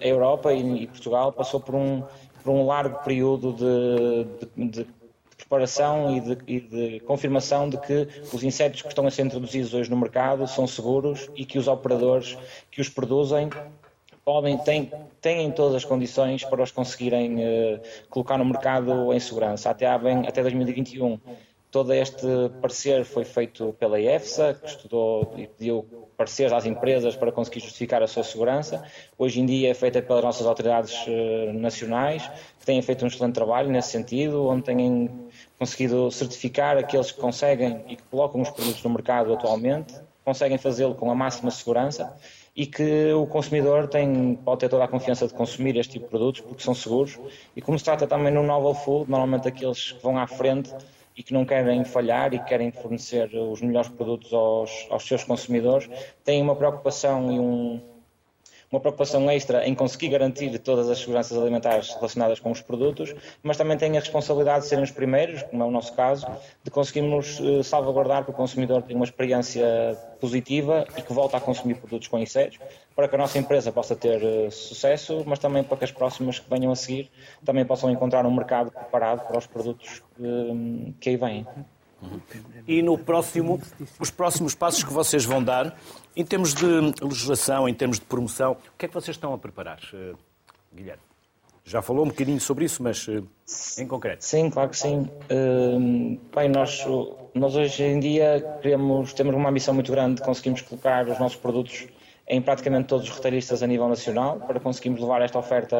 a Europa e, e, Portugal passou por um, por um largo período de, de, de preparação e de, e de, confirmação de que os insetos que estão a ser introduzidos hoje no mercado são seguros e que os operadores que os produzem podem, têm, têm todas as condições para os conseguirem uh, colocar no mercado em segurança. Até, bem, até 2021 todo este parecer foi feito pela EFSA, que estudou e pediu pareceres às empresas para conseguir justificar a sua segurança. Hoje em dia é feita pelas nossas autoridades uh, nacionais, que têm feito um excelente trabalho nesse sentido, onde têm conseguido certificar aqueles que conseguem e que colocam os produtos no mercado atualmente, conseguem fazê-lo com a máxima segurança e que o consumidor tem, pode ter toda a confiança de consumir este tipo de produtos porque são seguros. E como se trata também no novel food, normalmente aqueles que vão à frente e que não querem falhar e querem fornecer os melhores produtos aos, aos seus consumidores, têm uma preocupação e um, uma preocupação extra em conseguir garantir todas as seguranças alimentares relacionadas com os produtos, mas também têm a responsabilidade de serem os primeiros, como é o nosso caso, de conseguirmos eh, salvaguardar que o consumidor tenha uma experiência positiva e que volta a consumir produtos com insetos, para que a nossa empresa possa ter eh, sucesso, mas também para que as próximas que venham a seguir também possam encontrar um mercado preparado para os produtos que, que aí vêm. E no próximo, os próximos passos que vocês vão dar, em termos de legislação, em termos de promoção, o que é que vocês estão a preparar, eh, Guilherme? Já falou um bocadinho sobre isso, mas eh, em concreto. Sim, claro que sim. Uh, bem, nós, nós hoje em dia queremos, temos uma ambição muito grande de conseguirmos colocar os nossos produtos em praticamente todos os retalhistas a nível nacional, para conseguirmos levar esta oferta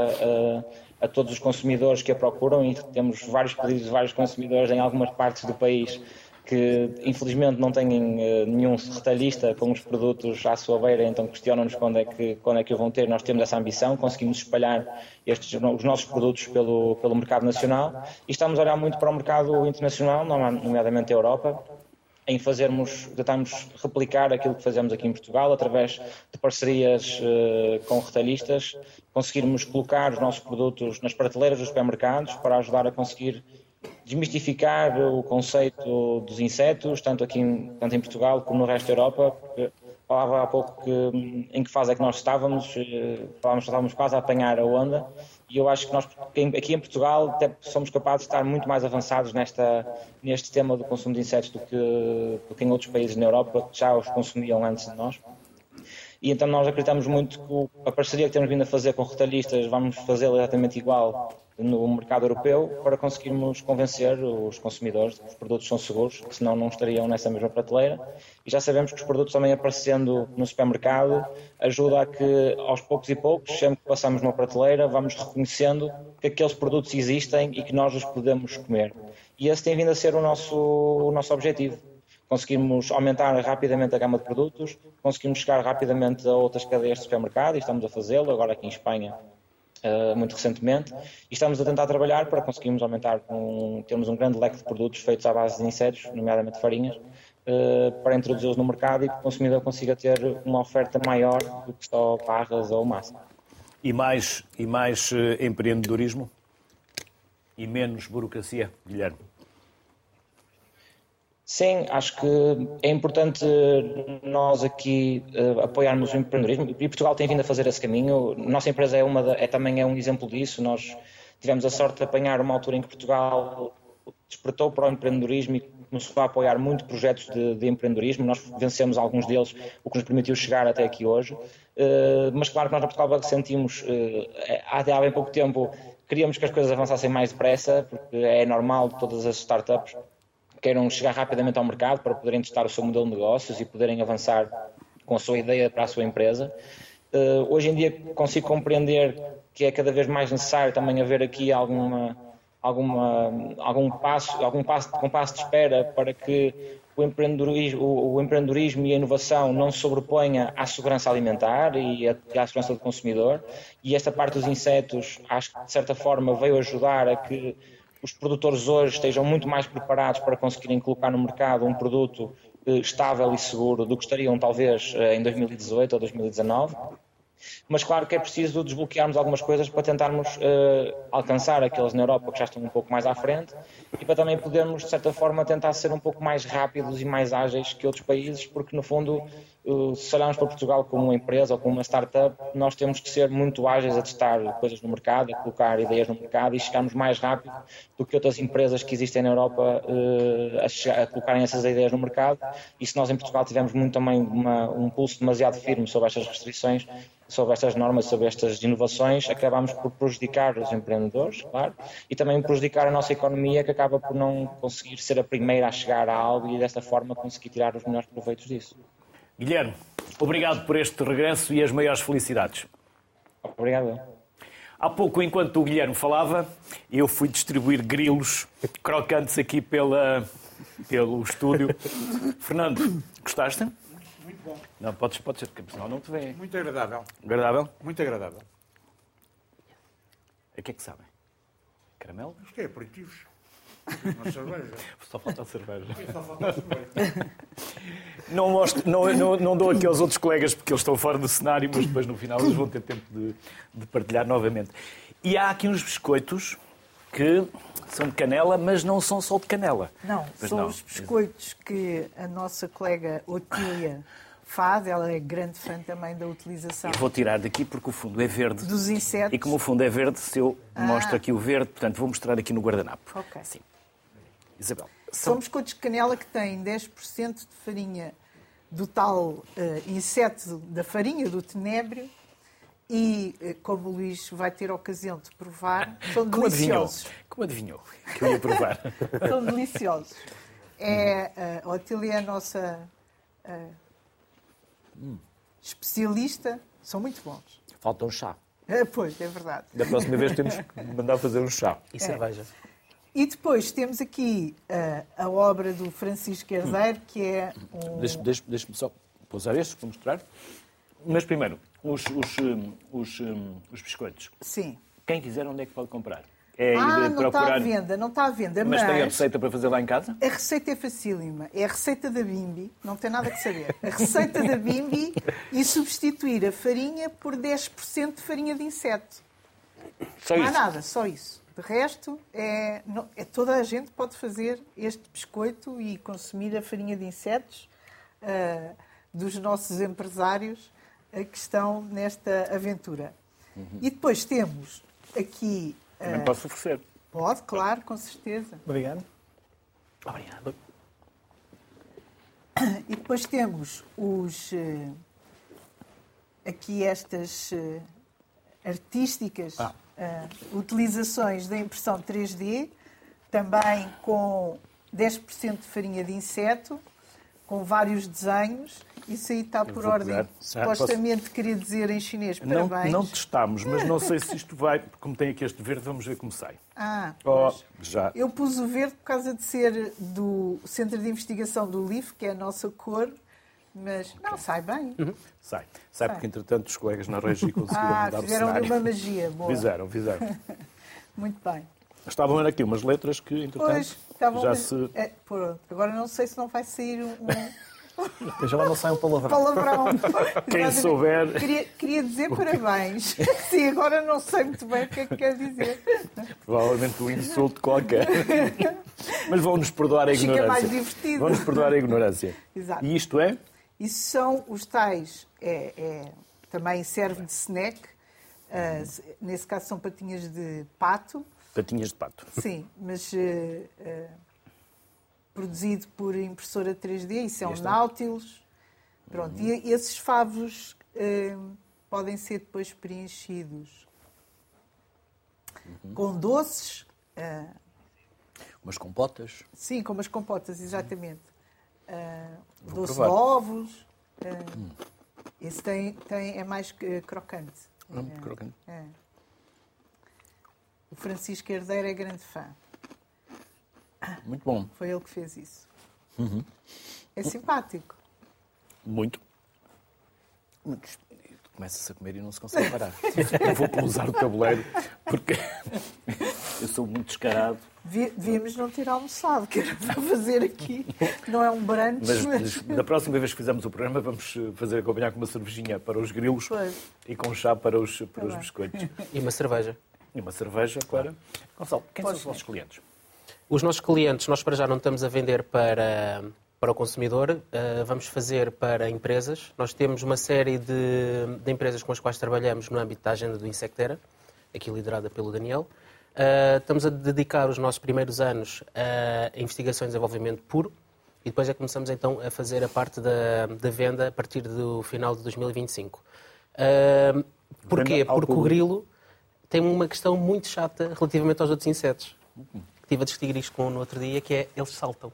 a, todos os consumidores que a procuram e temos vários pedidos de vários consumidores em algumas partes do país que infelizmente não têm uh, nenhum retalhista com os produtos à sua beira, então questionam-nos quando, é que, quando é que o vão ter. Nós temos essa ambição, conseguimos espalhar estes, os nossos produtos pelo, pelo mercado nacional e estamos a olhar muito para o mercado internacional, nomeadamente a Europa, em fazermos, tentarmos replicar aquilo que fazemos aqui em Portugal através de parcerias uh, com retalhistas, conseguirmos colocar os nossos produtos nas prateleiras dos supermercados para ajudar a conseguir desmistificar o conceito dos insetos, tanto aqui em, tanto em Portugal como no resto da Europa. Falava há pouco que, em que fase é que nós estávamos, eh, falávamos que estávamos quase a apanhar a onda, e eu acho que nós aqui em Portugal até somos capazes de estar muito mais avançados nesta, neste tema do consumo de insetos do que, do que em outros países na Europa que já os consumiam antes de nós. E então nós acreditamos muito que a parceria que temos vindo a fazer com retalhistas vamos fazê-la exatamente igual no mercado europeu para conseguirmos convencer os consumidores de que os produtos são seguros, que senão não estariam nessa mesma prateleira. E já sabemos que os produtos também aparecendo no supermercado ajuda a que aos poucos e poucos, sempre que passamos numa prateleira, vamos reconhecendo que aqueles produtos existem e que nós os podemos comer. E esse tem vindo a ser o nosso, o nosso objetivo. Conseguimos aumentar rapidamente a gama de produtos, conseguimos chegar rapidamente a outras cadeias de supermercado e estamos a fazê-lo agora aqui em Espanha Uh, muito recentemente e estamos a tentar trabalhar para conseguirmos aumentar um, um grande leque de produtos feitos à base de insetos, nomeadamente farinhas, uh, para introduzi-los no mercado e que o consumidor consiga ter uma oferta maior do que só barras ou massa. E mais, e mais uh, empreendedorismo? E menos burocracia, Guilherme? Sim, acho que é importante nós aqui uh, apoiarmos o empreendedorismo e Portugal tem vindo a fazer esse caminho. Nossa empresa é, uma é também é um exemplo disso. Nós tivemos a sorte de apanhar uma altura em que Portugal despertou para o empreendedorismo e começou a apoiar muito projetos de, de empreendedorismo. Nós vencemos alguns deles, o que nos permitiu chegar até aqui hoje. Uh, mas claro que nós na Portugal sentimos, uh, até há bem pouco tempo, queríamos que as coisas avançassem mais depressa, porque é normal de todas as startups queiram chegar rapidamente ao mercado para poderem testar o seu modelo de negócios e poderem avançar com a sua ideia para a sua empresa. Uh, hoje em dia consigo compreender que é cada vez mais necessário também haver aqui alguma, alguma, algum passo, algum passo, de espera para que o empreendedorismo, o, o empreendedorismo e a inovação não se sobreponha à segurança alimentar e à, à segurança do consumidor. E esta parte dos insetos, acho que de certa forma veio ajudar a que os produtores hoje estejam muito mais preparados para conseguirem colocar no mercado um produto eh, estável e seguro do que estariam talvez eh, em 2018 ou 2019. Mas claro que é preciso desbloquearmos algumas coisas para tentarmos uh, alcançar aqueles na Europa que já estão um pouco mais à frente e para também podermos, de certa forma, tentar ser um pouco mais rápidos e mais ágeis que outros países, porque no fundo se olharmos para Portugal como uma empresa ou como uma startup, nós temos que ser muito ágeis a testar coisas no mercado, a colocar ideias no mercado e chegarmos mais rápido do que outras empresas que existem na Europa uh, a, chegar, a, colocarem essas ideias no mercado. E se nós em Portugal tivermos muito também uma, um pulso demasiado firme sobre estas restrições, sobre estas normas, sobre estas inovações, acabamos por prejudicar os empreendedores, claro, e também prejudicar a nossa economia que acaba por não conseguir ser a primeira a chegar a algo e desta forma conseguir tirar os melhores proveitos disso. Guilherme, obrigado por este regresso e as maiores felicidades. Obrigado. Há pouco, enquanto o Guilherme falava, eu fui distribuir grilos crocantes aqui pela, pelo estúdio. Fernando, gostaste? Muito bom. Não, podes, podes ser, porque senão não te vê. Muito agradável. Agradável? Muito agradável. O que é que sabem? Caramelo? Acho que é aperitivos. Uma cerveja. Só falta a cerveja. Só falta a cerveja. Não, mostro, não, não, não, dou aqui aos outros colegas porque eles estão fora do cenário, mas depois no final eles vão ter tempo de, de partilhar novamente. E há aqui uns biscoitos que são de canela, mas não são só de canela. Não, pois são não. os biscoitos que a nossa colega Otília faz. Ela é grande fã também da utilização. Eu vou tirar daqui porque o fundo é verde. Dos insetos. E como o fundo é verde, se eu Ah. mostro aqui o verde, portanto vou mostrar aqui no guardanapo. Ok. Sim. Isabel. São biscoitos de canela que têm 10% de farinha do tal eh, inseto da farinha do tenébrio e, eh, como o Luís vai ter ocasião de provar, são Como adivinhou? deliciosos. Como adivinhou que eu ia provar? São deliciosos. É, eh, a Otília é a nossa eh, especialista. São muito bons. Falta um chá. Eh, pois, é verdade. Da próxima vez temos que mandar fazer um chá. E cerveja. E depois temos aqui uh, a obra do Francisco Herdeiro, que é um... Deixa-me deixa, deixa só pousar estes para mostrar. Mas primeiro, os, os, um, os, um, os biscoitos. Sim. Quem quiser, onde é que pode comprar? É ah, não procurar... está à venda, não está à venda. Mas, mas, tem a receita para fazer lá em casa? A receita é facílima. É a receita da Bimbi, não tem nada que saber. A receita da Bimbi e substituir a farinha por 10% de farinha de inseto. Só não isso? há nada, só isso. De resto, é, não, é, toda a gente pode fazer este biscoito e consumir a farinha de insetos uh, dos nossos empresários uh, que estão nesta aventura. Uhum. E depois temos aqui também posso oferecer. Pode, claro, com certeza. Obrigado. Obrigado. E depois temos os aqui estas artísticas ah. Uh, utilizações da impressão 3D, também com 10% de farinha de inseto, com vários desenhos. Isso aí está por ordem. Supostamente posso... queria dizer em chinês parabéns. Não, não testámos, mas não sei se isto vai. Como tem aqui este verde, vamos ver como sai. Ah, oh, já. Eu pus o verde por causa de ser do Centro de Investigação do LIF, que é a nossa cor. Mas não, sai bem. Uhum. Sai. sai. Porque entretanto os colegas na Regi conseguiram ah, mudar o cenário. fizeram uma magia. Boa. Fizeram, fizeram. Muito bem. Estavam aqui umas letras que, entretanto, pois, estavam, já se... É, pronto. Agora não sei se não vai sair um... Veja lá, não sai um palavrão. Palavrão. Quem souber... Queria, queria dizer parabéns. Sim, agora não sei muito bem o que é que quer dizer. Provavelmente um insulto qualquer. Mas vão-nos perdoar a ignorância. Fica mais divertido. Vão-nos perdoar a ignorância. Exato. E isto é? Isso são os tais... É, é, também serve de snack. Uh, nesse caso são patinhas de pato Patinhas de pato. Sim, mas uh, uh, produzido por impressora 3D, isso é um Nautilus. Pronto, uhum. e esses favos podem ser depois preenchidos uhum. com doces. umas compotas? Sim, com umas compotas, exatamente. Doce provar. de ovos. Hum. Esse tem, tem, é mais crocante. Hum, crocante. É. O Francisco Herdeiro é grande fã. Muito bom. Foi ele que fez isso. Uhum. É simpático. Muito. Começa-se a comer e não se consegue parar. Eu vou pousar o tabuleiro porque eu sou muito descarado. Devíamos não ter almoçado, que era para fazer aqui. Não é um brunch, mas, mas... Da próxima vez que fizermos o programa, vamos fazer acompanhar com uma cervejinha para os grilos pois. e com chá para os, para tá os biscoitos. E uma cerveja e uma cerveja para. Gonçalo, quem Pode são os nossos clientes? Os nossos clientes, nós para já não estamos a vender para, para o consumidor, uh, vamos fazer para empresas. Nós temos uma série de, de, empresas com as quais trabalhamos no âmbito da agenda do Insectera, aqui liderada pelo Daniel. Uh, estamos a dedicar os nossos primeiros anos a investigação e desenvolvimento puro e depois é que começamos então a fazer a parte da, da venda a partir do final de 2025. Uh, porquê? Porque o grilo tem uma questão muito chata relativamente aos outros insetos. Estive a discutir isto com no outro dia, que é eles saltam.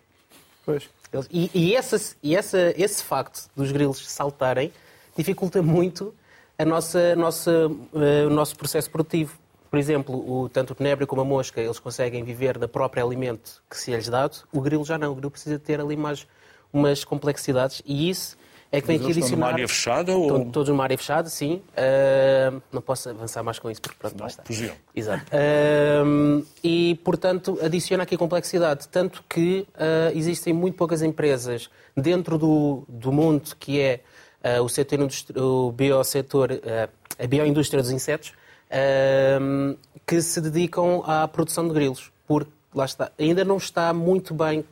Pois. Eles, e, e, essa, e essa, esse facto dos grilos saltarem dificulta muito a nossa, nossa, uh, o nosso processo produtivo. Por exemplo, o, tanto o tenebro como a mosca, eles conseguem viver da própria alimento que se lhes dado. O grilo já não. O grilo precisa ter ali mais umas complexidades e isso é que vem aqui adicionar... Estão numa área fechada? Ou... Estão todos numa área fechada, sim. Uh, não posso avançar mais com isso, porque pronto, não, está. Fugiam. Exato. Uh, e, portanto, adiciona aqui complexidade. Tanto que uh, existem muito poucas empresas dentro do, do mundo que é o setor o biosetor, a bioindústria dos insetos, que se dedicam à produção de grilos. Porque, lá está, ainda não está muito bem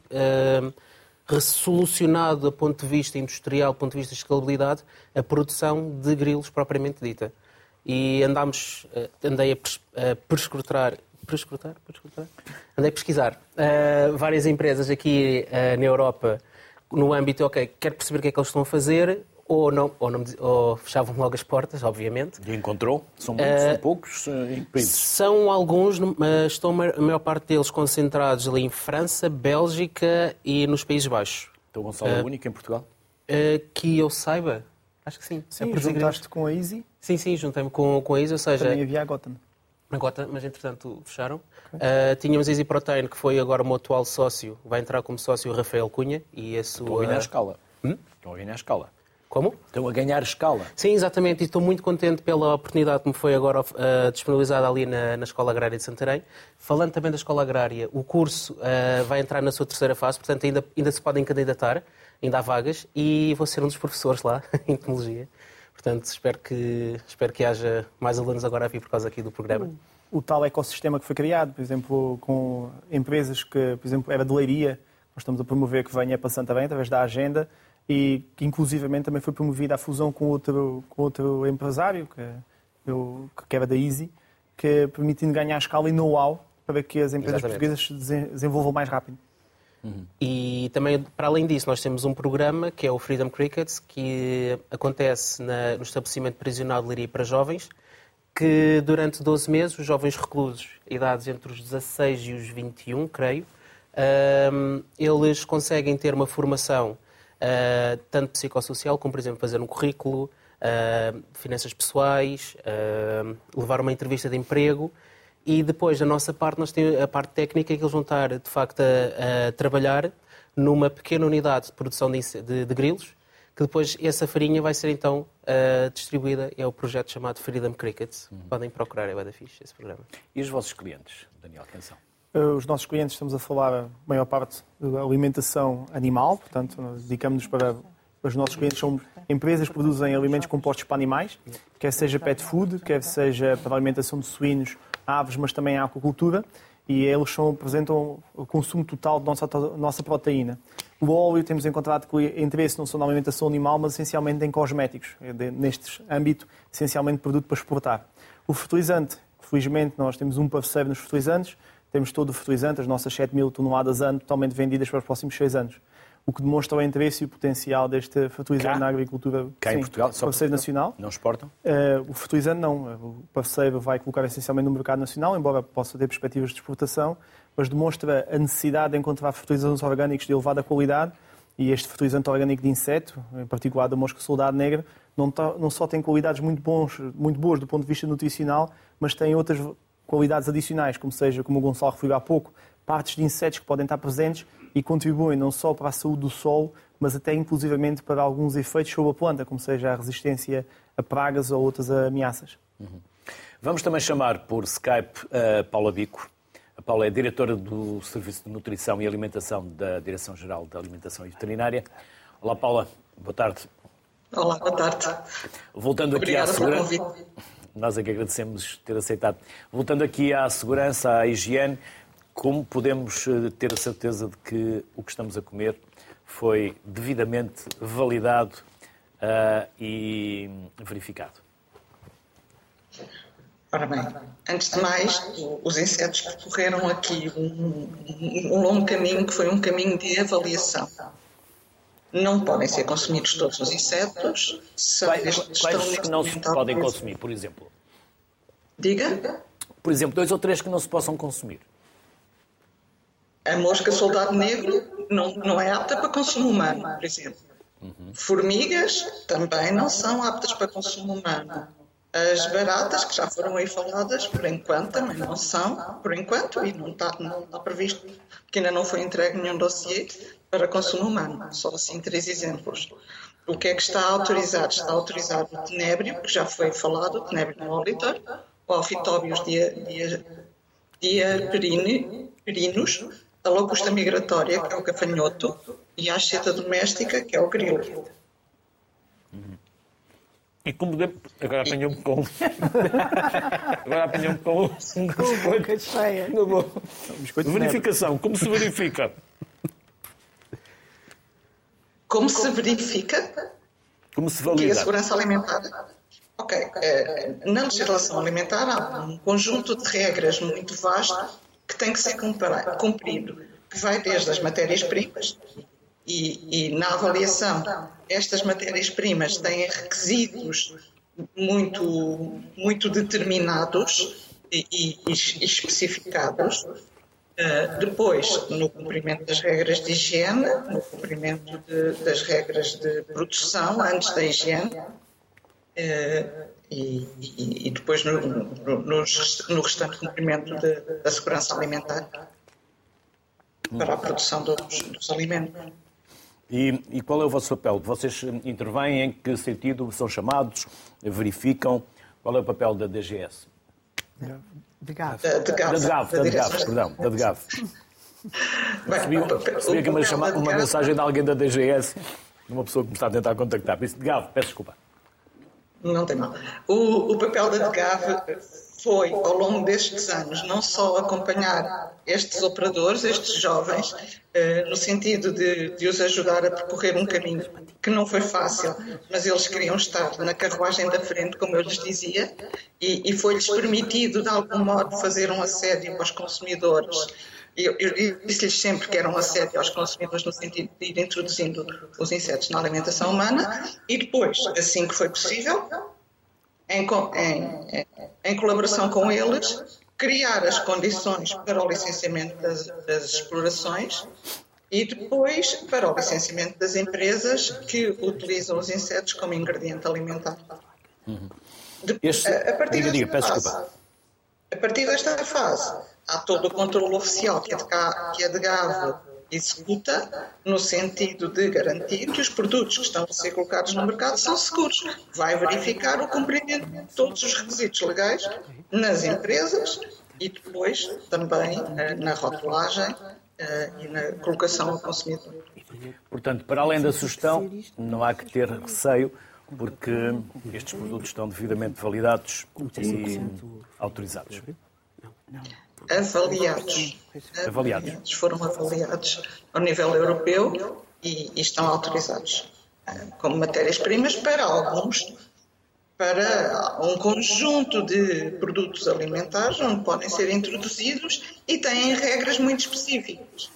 ressolucionado do ponto de vista industrial, do ponto de vista de escalabilidade, a produção de grilos propriamente dita. E andámos, eh, andei a prescrutar, prescrutar? Andei a pesquisar uh, várias empresas aqui uh, na Europa no âmbito, ok, quero perceber o que é que eles estão a fazer, ou, não, ou, não, ou fechavam logo as portas, obviamente. E encontrou? São muitos, uh, são poucos em países? São alguns, mas estão a maior parte deles concentrados ali em França, Bélgica e nos Países Baixos. Então Gonçalo é uh, único em Portugal? Uh, que eu saiba, acho que sim. Sim, juntaste com a Easy? Sim, sim, juntei-me com, com a Easy, ou seja... Também havia a Gotham. na Gota, mas entretanto fecharam. Uh, tínhamos Easy Protein, que foi agora o meu atual sócio, vai entrar como sócio o Rafael Cunha. E a sua... Estão a ganhar escala. Hum? Estão a ganhar escala. Como? Estão a ganhar escala. Sim, exatamente, e estou muito contente pela oportunidade que me foi agora uh, disponibilizada ali na, na, Escola Agrária de Santarém. Falando também da Escola Agrária, o curso uh, vai entrar na sua terceira fase, portanto ainda, ainda se podem candidatar, ainda há vagas, e vou ser um dos professores lá, em Tecnologia. Portanto, espero que, espero que haja mais alunos agora a vir por causa aqui do programa. O, o tal ecossistema que foi criado, por exemplo, com empresas que, por exemplo, era de leiria, nós estamos a promover que venha para Santarém através da agenda e que inclusivamente também foi promovida a fusão com outro, com outro empresário, que, eu, que era da Easy, que permitindo ganhar escala e know-how para que as empresas Exatamente. portuguesas se desenvolvam mais rápido. Uhum. E também, para além disso, nós temos um programa que é o Freedom Crickets, que acontece na, no estabelecimento prisional de Liria para jovens, que durante 12 meses, os jovens reclusos, idades entre os 16 e os 21, creio, um, eles conseguem ter uma formação uh, tanto psicossocial, como, por exemplo, fazer um currículo, uh, finanças pessoais, uh, levar uma entrevista de emprego e depois, da nossa parte, nós temos a parte técnica que eles vão estar, de facto, a, a trabalhar numa pequena unidade de produção de, de, de, grilos, que depois essa farinha vai ser então uh, distribuída. É o projeto chamado Freedom Cricket. Uhum. Podem procurar, é bem fixe esse programa. E os vossos clientes, Daniel, quem são? Eh, os nossos clientes, estamos a falar, a maior parte, de alimentação animal, portanto, dedicamos-nos para. Os nossos clientes são empresas que produzem alimentos compostos para animais, quer seja pet food, quer seja para a alimentação de suínos aves, mas também a aquacultura, e eles são, apresentam o consumo total da nossa, nossa proteína. O óleo temos encontrado interesse não só na alimentação animal, mas essencialmente em cosméticos, neste âmbito, essencialmente produto para exportar. O fertilizante, felizmente nós temos um parceiro nos fertilizantes, temos todo o fertilizante, as nossas 7 mil toneladas ano totalmente vendidas para os próximos 6 anos o que demonstra o interesse e o potencial deste fertilizante na agricultura. Cá sim, em Portugal? Só parceiro nacional. Não exportam? Uh, o fertilizante não. O parceiro vai colocar essencialmente no mercado nacional, embora possa ter perspectivas de exportação, mas demonstra a necessidade de encontrar fertilizantes orgânicos de elevada qualidade e este fertilizante orgânico de inseto, em particular da mosca soldado negra, não, não só tem qualidades muito, bons, muito boas do ponto de vista nutricional, mas tem outras qualidades adicionais, como seja, como o Gonçalo referiu há pouco, partes de insetos que podem estar presentes e contribuem não só para a saúde do solo, mas até inclusivamente para alguns efeitos sobre a planta, como seja a resistência a pragas ou outras ameaças. Uhum. Vamos também chamar por Skype a Paula Bico. A Paula é diretora do Serviço de Nutrição e Alimentação da Direção-Geral da Alimentação e Veterinária. Olá, Paula. Boa tarde. Olá, boa tarde. Voltando Obrigada aqui à segurança. Nós é que agradecemos ter aceitado. Voltando aqui à segurança, à higiene, como podemos eh, ter a certeza de que o que estamos a comer foi devidamente validado uh, e verificado? Ora bem, antes de mais, os insetos percorreram aqui um, um, longo caminho que foi um caminho de avaliação. Não podem ser consumidos todos os insetos. Quais, quais que não se podem consumir, por exemplo? Diga? Por exemplo, dois ou três que não se possam consumir. A mosca soldado negro não, não é apta para consumo humano, por exemplo. Uhum. Formigas também não são aptas para consumo humano. As baratas, que já foram aí faladas, por enquanto também não são, por enquanto, e não está, não está previsto, que ainda não foi entregue nenhum dossiê para consumo humano. Só assim três exemplos. O que é que está autorizado? Está autorizado o tenébrio, que já foi falado, o tenébrio molitor, o alfitóbios dia, dia, dia perinos, a locusta migratória, que é o gafanhoto, e a asceta doméstica, que é o grilo. E como de... Agora apanhou-me com. Agora apanhou-me com. Com boca cheia. Verificação. Como se verifica? Como se verifica? Como se valida? Que é a segurança alimentar. Ok. Eh, na legislação alimentar há um conjunto de regras muito vasto que tem que ser cumprido, que vai desde as matérias-primas e, e, na avaliação estas matérias-primas têm requisitos muito, muito determinados e, e, e especificados. Uh, depois, no cumprimento das regras de higiene, no cumprimento de, das regras de produção antes da higiene, e, e, e depois no, no, no, restante cumprimento de, da segurança alimentar para a produção dos, dos alimentos. E, e, qual é o vosso papel? Vocês intervêm? Em que sentido são chamados? Verificam? Qual é o papel da DGS? De GAV. Da, de GAV, da DGAV, perdão, da DGAV. Recebi, recebi aqui uma, uma mensagem de alguém da DGS, uma pessoa que me está a tentar contactar. Disse, DGAV, peço desculpa. Não tem mal. O, o papel da DGAV foi, ao longo destes anos, não só acompanhar estes operadores, estes jovens, eh, no sentido de, de, os ajudar a percorrer um caminho que não foi fácil, mas eles queriam estar na carruagem da frente, como eu lhes dizia, e, e foi-lhes permitido, de algum modo, fazer um assédio aos consumidores. Eu, eu disse-lhes sempre que era um assédio aos consumidores no sentido de ir introduzindo os insetos na alimentação humana, e depois, assim que foi possível, em, em, em colaboração com eles, criar as condições para o licenciamento das, das explorações e depois para o licenciamento das empresas que utilizam os insetos como ingrediente alimentar. Uhum. Este... a, partir fase, a partir desta fase, há todo o controle oficial que é de, que é de GAV executa no sentido de garantir que os produtos que estão a ser colocados no mercado são seguros. Vai verificar o cumprimento de todos os requisitos legais nas empresas e depois também eh, na rotulagem eh, e na colocação ao consumidor. Portanto, para além da sugestão, não há que ter receio, porque estes produtos estão devidamente validados e autorizados. Não avaliados. avaliados. Foram avaliados ao nível europeu e, e estão autorizados eh, como matérias-primas para alguns, para um conjunto de produtos alimentares onde podem ser introduzidos e têm regras muito específicas.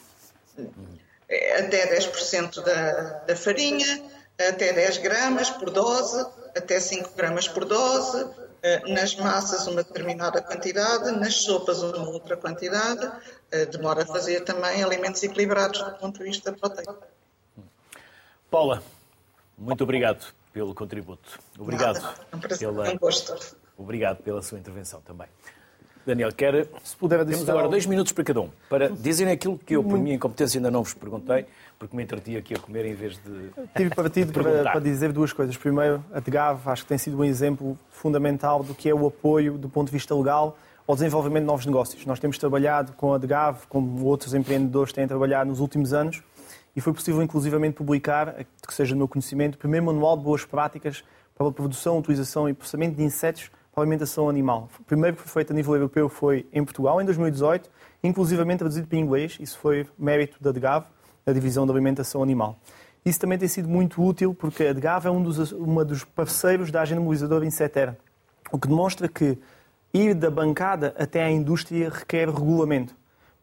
Eh, até 10% da, da farinha, até 10 gramas por dose, até 5 gramas por dose, nas massas uma determinada quantidade, nas sopas uma outra quantidade, eh, demora a fazer também alimentos equilibrados do ponto de vista proteico. Paula, muito obrigado pelo contributo. Obrigado. Nada, é um pela... um gosto. Obrigado pela sua intervenção também. Daniel, quer... Se puder Temos agora dois minutos para cada um, para dizerem aquilo que eu, por minha incompetência, ainda não vos perguntei, porque me entreti aqui a comer em vez de. Tive partido para, para, dizer duas coisas. Primeiro, a TGAV acho que tem sido um exemplo fundamental do que é o apoio, do ponto de vista legal, ao desenvolvimento de novos negócios. Nós temos trabalhado com a DGAV, como outros empreendedores têm trabalhado nos últimos anos, e foi possível, inclusivamente, publicar, que seja no meu conhecimento, o primeiro manual de boas práticas para a produção, utilização e processamento de insetos alimentação animal. O primeiro que foi feito a nível europeu foi em Portugal, em 2018, inclusivamente traduzido para inglês. Isso foi mérito da DGAV, da Divisão de Alimentação Animal. Isso também tem sido muito útil porque a DGAV é um dos, uma dos parceiros da agenda mobilizadora Insetera, o que demonstra que ir da bancada até à indústria requer regulamento.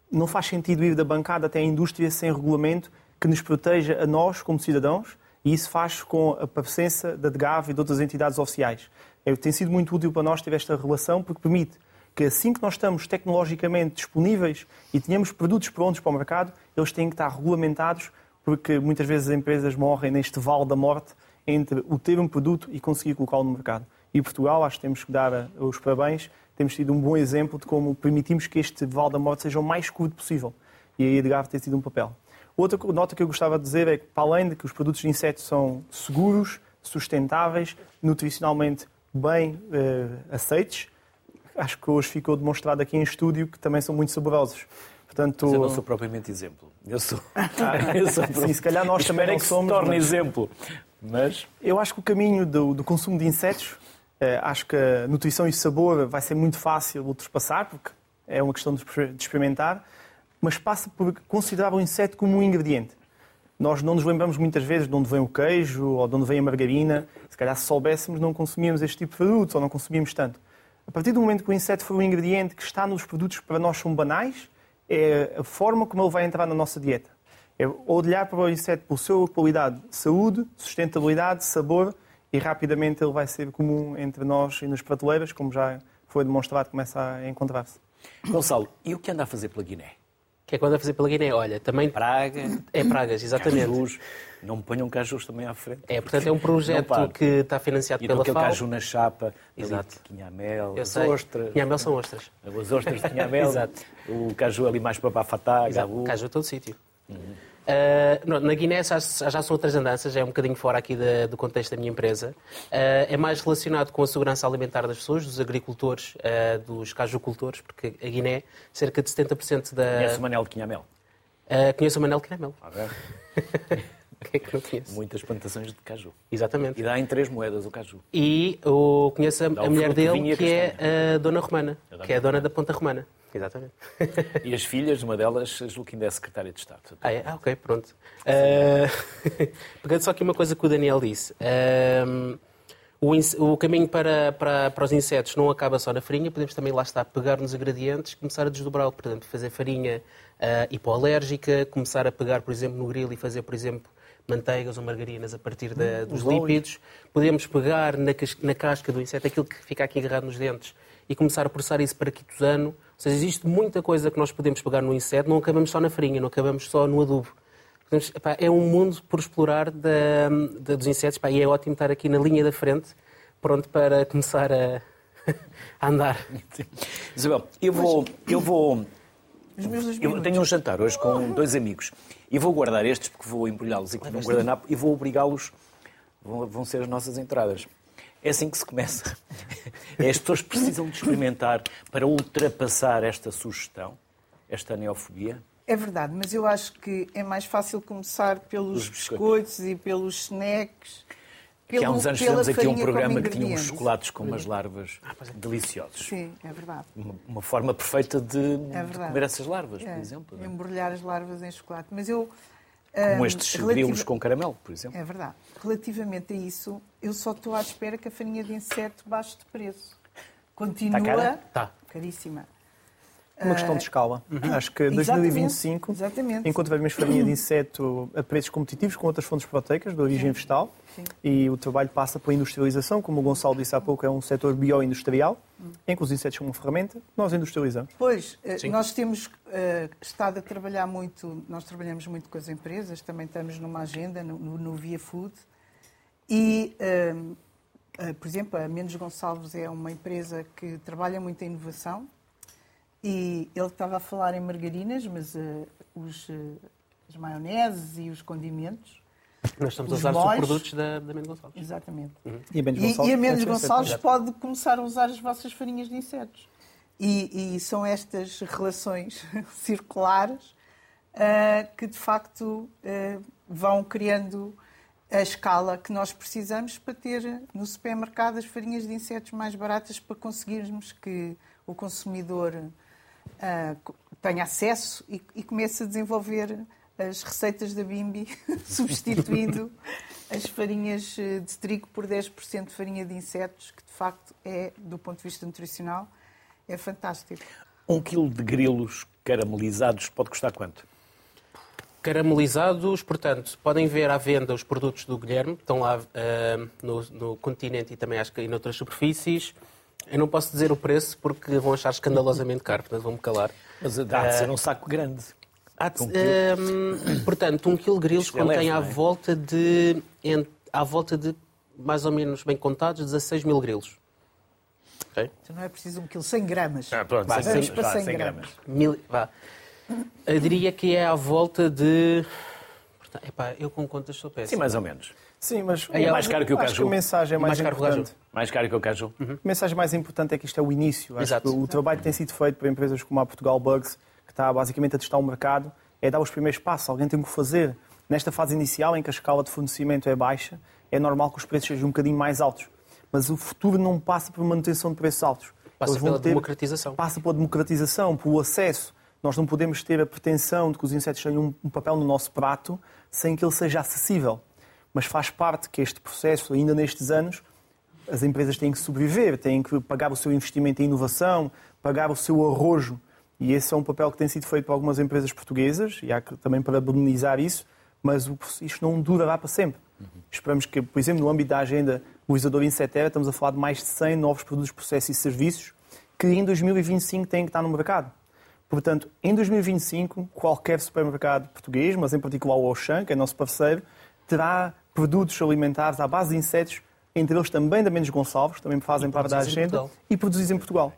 Não faz sentido ir da bancada até à indústria sem regulamento que nos proteja a nós como cidadãos e isso faz com a presença da DGAV e de outras entidades oficiais. É, tem sido muito útil para nós ter esta relação porque permite que assim que nós estamos tecnologicamente disponíveis e tenhamos produtos prontos para o mercado, eles têm que estar regulamentados porque muitas vezes as empresas morrem neste vale da morte entre o ter um produto e conseguir colocá-lo no mercado. E Portugal, acho que temos que dar os parabéns, temos tido um bom exemplo de como permitimos que este vale da morte seja o mais curto possível. E aí a Edgar tem tido um papel. Outra nota que eu gostava de dizer é que, para além de que os produtos de insetos são seguros, sustentáveis, nutricionalmente bem uh, aceites. Acho que hoje ficou demonstrado aqui em estúdio que também são muito saborosos. Portanto, Mas eu não sou propriamente exemplo. Eu sou. eu sou Sim, se calhar nós também não que somos. Se torne mas... exemplo. Mas eu acho que o caminho do, do consumo de insetos, eh, acho que a nutrição e sabor vai ser muito fácil ultrapassar, porque é uma questão de experimentar, mas passa por considerar o inseto como um ingrediente. Nós não nos lembramos muitas vezes de onde vem o queijo ou de onde vem a margarina. Se calhar, se soubéssemos, não consumíamos este tipo de produtos ou não consumíamos tanto. A partir do momento que o inseto for um ingrediente que está nos produtos que para nós são banais, é a forma como ele vai entrar na nossa dieta. É olhar para o inseto pela sua qualidade, saúde, sustentabilidade, sabor e rapidamente ele vai ser comum entre nós e nas prateleiras, como já foi demonstrado, começa a encontrar-se. Gonçalo, e o que anda a fazer pela Guiné? que é que anda a fazer pela Guiné? Olha, também. Praga. É pragas, exatamente. Não me ponham cajus também à frente. É, portanto, é um projeto que está financiado e pela aquele FAO. caju na chapa, Exato. quinhamel, Eu as sei. ostras. Quinhamel são ostras. As ostras de quinhamel, Exato. o caju ali mais para Bafatá, gabu. Caju a todo sítio. Uh, não, na Guiné já, já são outras andanças, é um bocadinho fora aqui da- do contexto da minha empresa. Uh, é mais relacionado com a segurança alimentar das pessoas, dos agricultores, uh, dos cajucultores, porque a Guiné, cerca de 70% da. Conhece o Manel de quinhamel? Uh, conheço o Manel Quinamel. A ver? Quem é que não conhece? Muitas plantações de caju. Exatamente. E dá em três moedas o caju. E o, conheço a, a mulher dele, a que é a Dona Romana, A Dona que é a dona da Ponta Romana. Exatamente. E as filhas, uma delas, julgo que ainda é secretária de Estado. Ah, é? Ah, ok, pronto. Uh, Pegando só aqui uma coisa que o Daniel disse. Um, o, o caminho para, para, para os insetos não acaba só na farinha, podemos também, lá está, pegar nos ingredientes, começar a desdobrá-lo. Portanto, fazer farinha uh, hipoalérgica, começar a pegar, por exemplo, no grilo e fazer, por exemplo, manteigas ou margarinas a partir da- dos óleos. lípidos. Podemos pegar na, na casca do inseto aquilo que fica aqui agarrado nos dentes e começar a processar isso para quitosano. Ou seja, existe muita coisa que nós podemos pegar no inseto, não acabamos só na farinha, não acabamos só no adubo. Podemos- epá, é um mundo por explorar da- da- dos insetos epá, e é ótimo estar aqui na linha da frente, pronto para começar a, a andar. Isabel, eu vou, eu vou Os meus dois Eu tenho um jantar hoje com dois amigos e vou guardar estes porque vou embrulhá-los aqui num guardanapo e vou obrigá-los, vão, vão ser as nossas entradas. É assim que se começa. As pessoas precisam de experimentar para ultrapassar esta sugestão, esta neofobia. É verdade, mas eu acho que é mais fácil começar pelos Os biscoitos. biscoitos e pelos snacks. Que há pelo- uns anos fizemos aqui um programa que tinha uns chocolates com umas larvas deliciosos. Sim, é verdade. Uma, uma forma perfeita de, É de comer essas larvas, É, por exemplo. é? Embrulhar as larvas em chocolate. Mas eu. Como hum, estes relativa- grilos com caramelo, por exemplo. É verdade. Relativamente a isso, eu só estou à espera que a farinha de inseto baixe de preço. Continua Está cara? Tá. caríssima. Uma questão de escala. Acho que Exatamente, 2025 exatamente. enquanto tivermos farinha de inseto a preços competitivos com outras fontes proteicas de origem vegetal Sim. e o trabalho passa pela industrialização, como o Gonçalo disse há pouco, é um setor bioindustrial, Hum. em que os insetos são uma ferramenta, nós industrializamos. Pois, eh, nós temos eh, estado a trabalhar muito, nós trabalhamos muito com as empresas, também estamos numa agenda no, no- Via Food e, eh, por exemplo, a Menos Gonçalves é uma empresa que trabalha muito em inovação e ele estava a falar em margarinas, mas eh, os, eh, as maioneses e os condimentos, Nós estamos a Os usar molhos- subprodutos da, da Mendes Gonçalves. exatamente. E a Mendes E, Gonçalves e a Mendes. Gonçalves pode começar a usar as vossas farinhas de insetos. E, e são estas relações circulares ah, que, de facto, vão criando a escala que nós precisamos para ter no supermercado as farinhas de insetos mais baratas para conseguirmos que o consumidor co- tenha acesso e, e comece a desenvolver as receitas da Bimbi, substituindo as farinhas eh, de trigo por 10% de farinha de insetos, que de facto é, do ponto de vista nutricional, é fantástico. Um quilo de grilos caramelizados pode custar quanto? Caramelizados, portanto, podem ver à venda os produtos do Guilherme, estão lá ah, no, no continente e também acho que em outras superfícies. Eu não posso dizer o preço porque vão achar escandalosamente caro, portanto vou-me calar. Mas dá de ser um saco grande. Há de- Um quilo. hum, portanto, um quilo de grilos Isto é contém leve, à é? volta de ent- à volta de mais ou menos bem contados 16 mil grilos. Ok? Então não é preciso um quilo, 100 gramas. Ah, pronto, Vá, cem- vamos para vá, 100 cem gramas. Mil, vá. Eu diria que é à volta de. Portanto, Epá, eu com contas sou péssimo. Sim, mais ou menos. Sim, mas É mais caro que o acho caju. que a mensagem é mais, Mais caro que importante. caju. Mais caro que o caju. A mensagem mais importante é que isto é o início. Exato. que o trabalho que tem sido feito por empresas como a Portugal Bugs, que está basicamente a testar o mercado, é dar os primeiros passos. Alguém tem que fazer. Nesta fase inicial, em que a escala de fornecimento é baixa, é normal que os preços sejam um bocadinho mais altos. Mas o futuro não passa por manutenção de preços altos. Passa pela democratização. Passa pela democratização, pelo acesso. Nós não podemos ter a pretensão de que os insetos tenham um papel no nosso prato sem que ele seja acessível. Mas faz parte que este processo, ainda nestes anos, as empresas têm que sobreviver, têm que pagar o seu investimento em inovação, pagar o seu arrojo. E esse é um papel que tem sido feito por algumas empresas portuguesas, e há que também parabenizar isso, mas isto não durará para sempre. Esperamos que, por exemplo, no âmbito da agenda Luísador Insetera, estamos a falar de mais de 100 novos produtos, processos e serviços que em 2025 têm que estar no mercado. Portanto, em 2025, qualquer supermercado português, mas em particular o Auchan, que é nosso parceiro, terá produtos alimentares à base de insetos, entre eles também da Menos Gonçalves, também fazem parte da agenda, e produzidos em Portugal.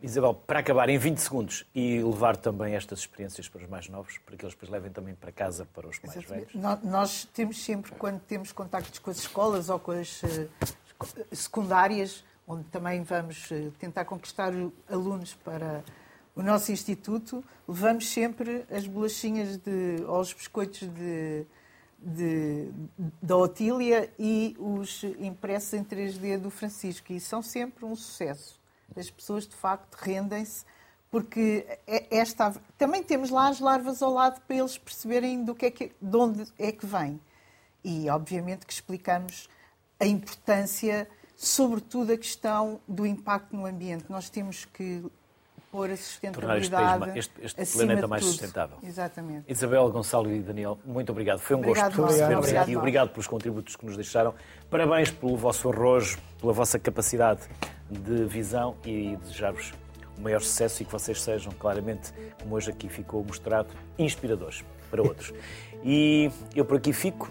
Isabel, para acabar em 20 segundos e levar também estas experiências para os mais novos, para que eles depois levem também para casa para os mais Exatamente. velhos. Nós temos sempre, quando temos contactos com as escolas ou com as uh, secundárias, onde também vamos uh, tentar conquistar alunos para o nosso instituto, levamos sempre as bolachinhas de, ou os biscoitos de, de, da Otília e os impressos em 3D do Francisco. E são sempre um sucesso. As pessoas, de facto, rendem-se, porque é, esta, também temos lá as larvas ao lado para eles perceberem do que é que, de onde é que vem. E, obviamente, que explicamos a importância, sobretudo a questão do impacto no ambiente. Nós temos que pôr a sustentabilidade este, este, este planeta mais tudo. sustentável. Exatamente. Isabel, Gonçalo e Daniel, muito obrigado. Foi um obrigado, gosto receber-vos aqui. Obrigado pelos contributos que nos deixaram. Parabéns pelo vosso arrojo, pela vossa capacidade de visão e desejar-vos o maior sucesso e que vocês sejam, claramente, como hoje aqui ficou mostrado, inspiradores para outros. E eu por aqui fico.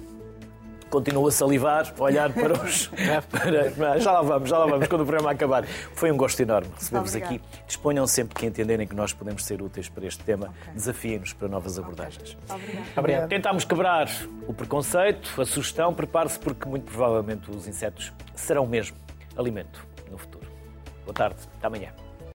Continuo a salivar, a olhar para os. Para... Já lá vamos, já lá vamos, quando o programa acabar. Foi um gosto enorme receber-vos aqui. Disponham sempre que entenderem que nós podemos ser úteis para este tema. Okay. Desafiem-nos para novas abordagens. Obrigado. Obrigado. Tentámos quebrar o preconceito, a sugestão. Prepare-se, porque muito provavelmente os insetos serão mesmo alimento no futuro. Boa tarde, até amanhã.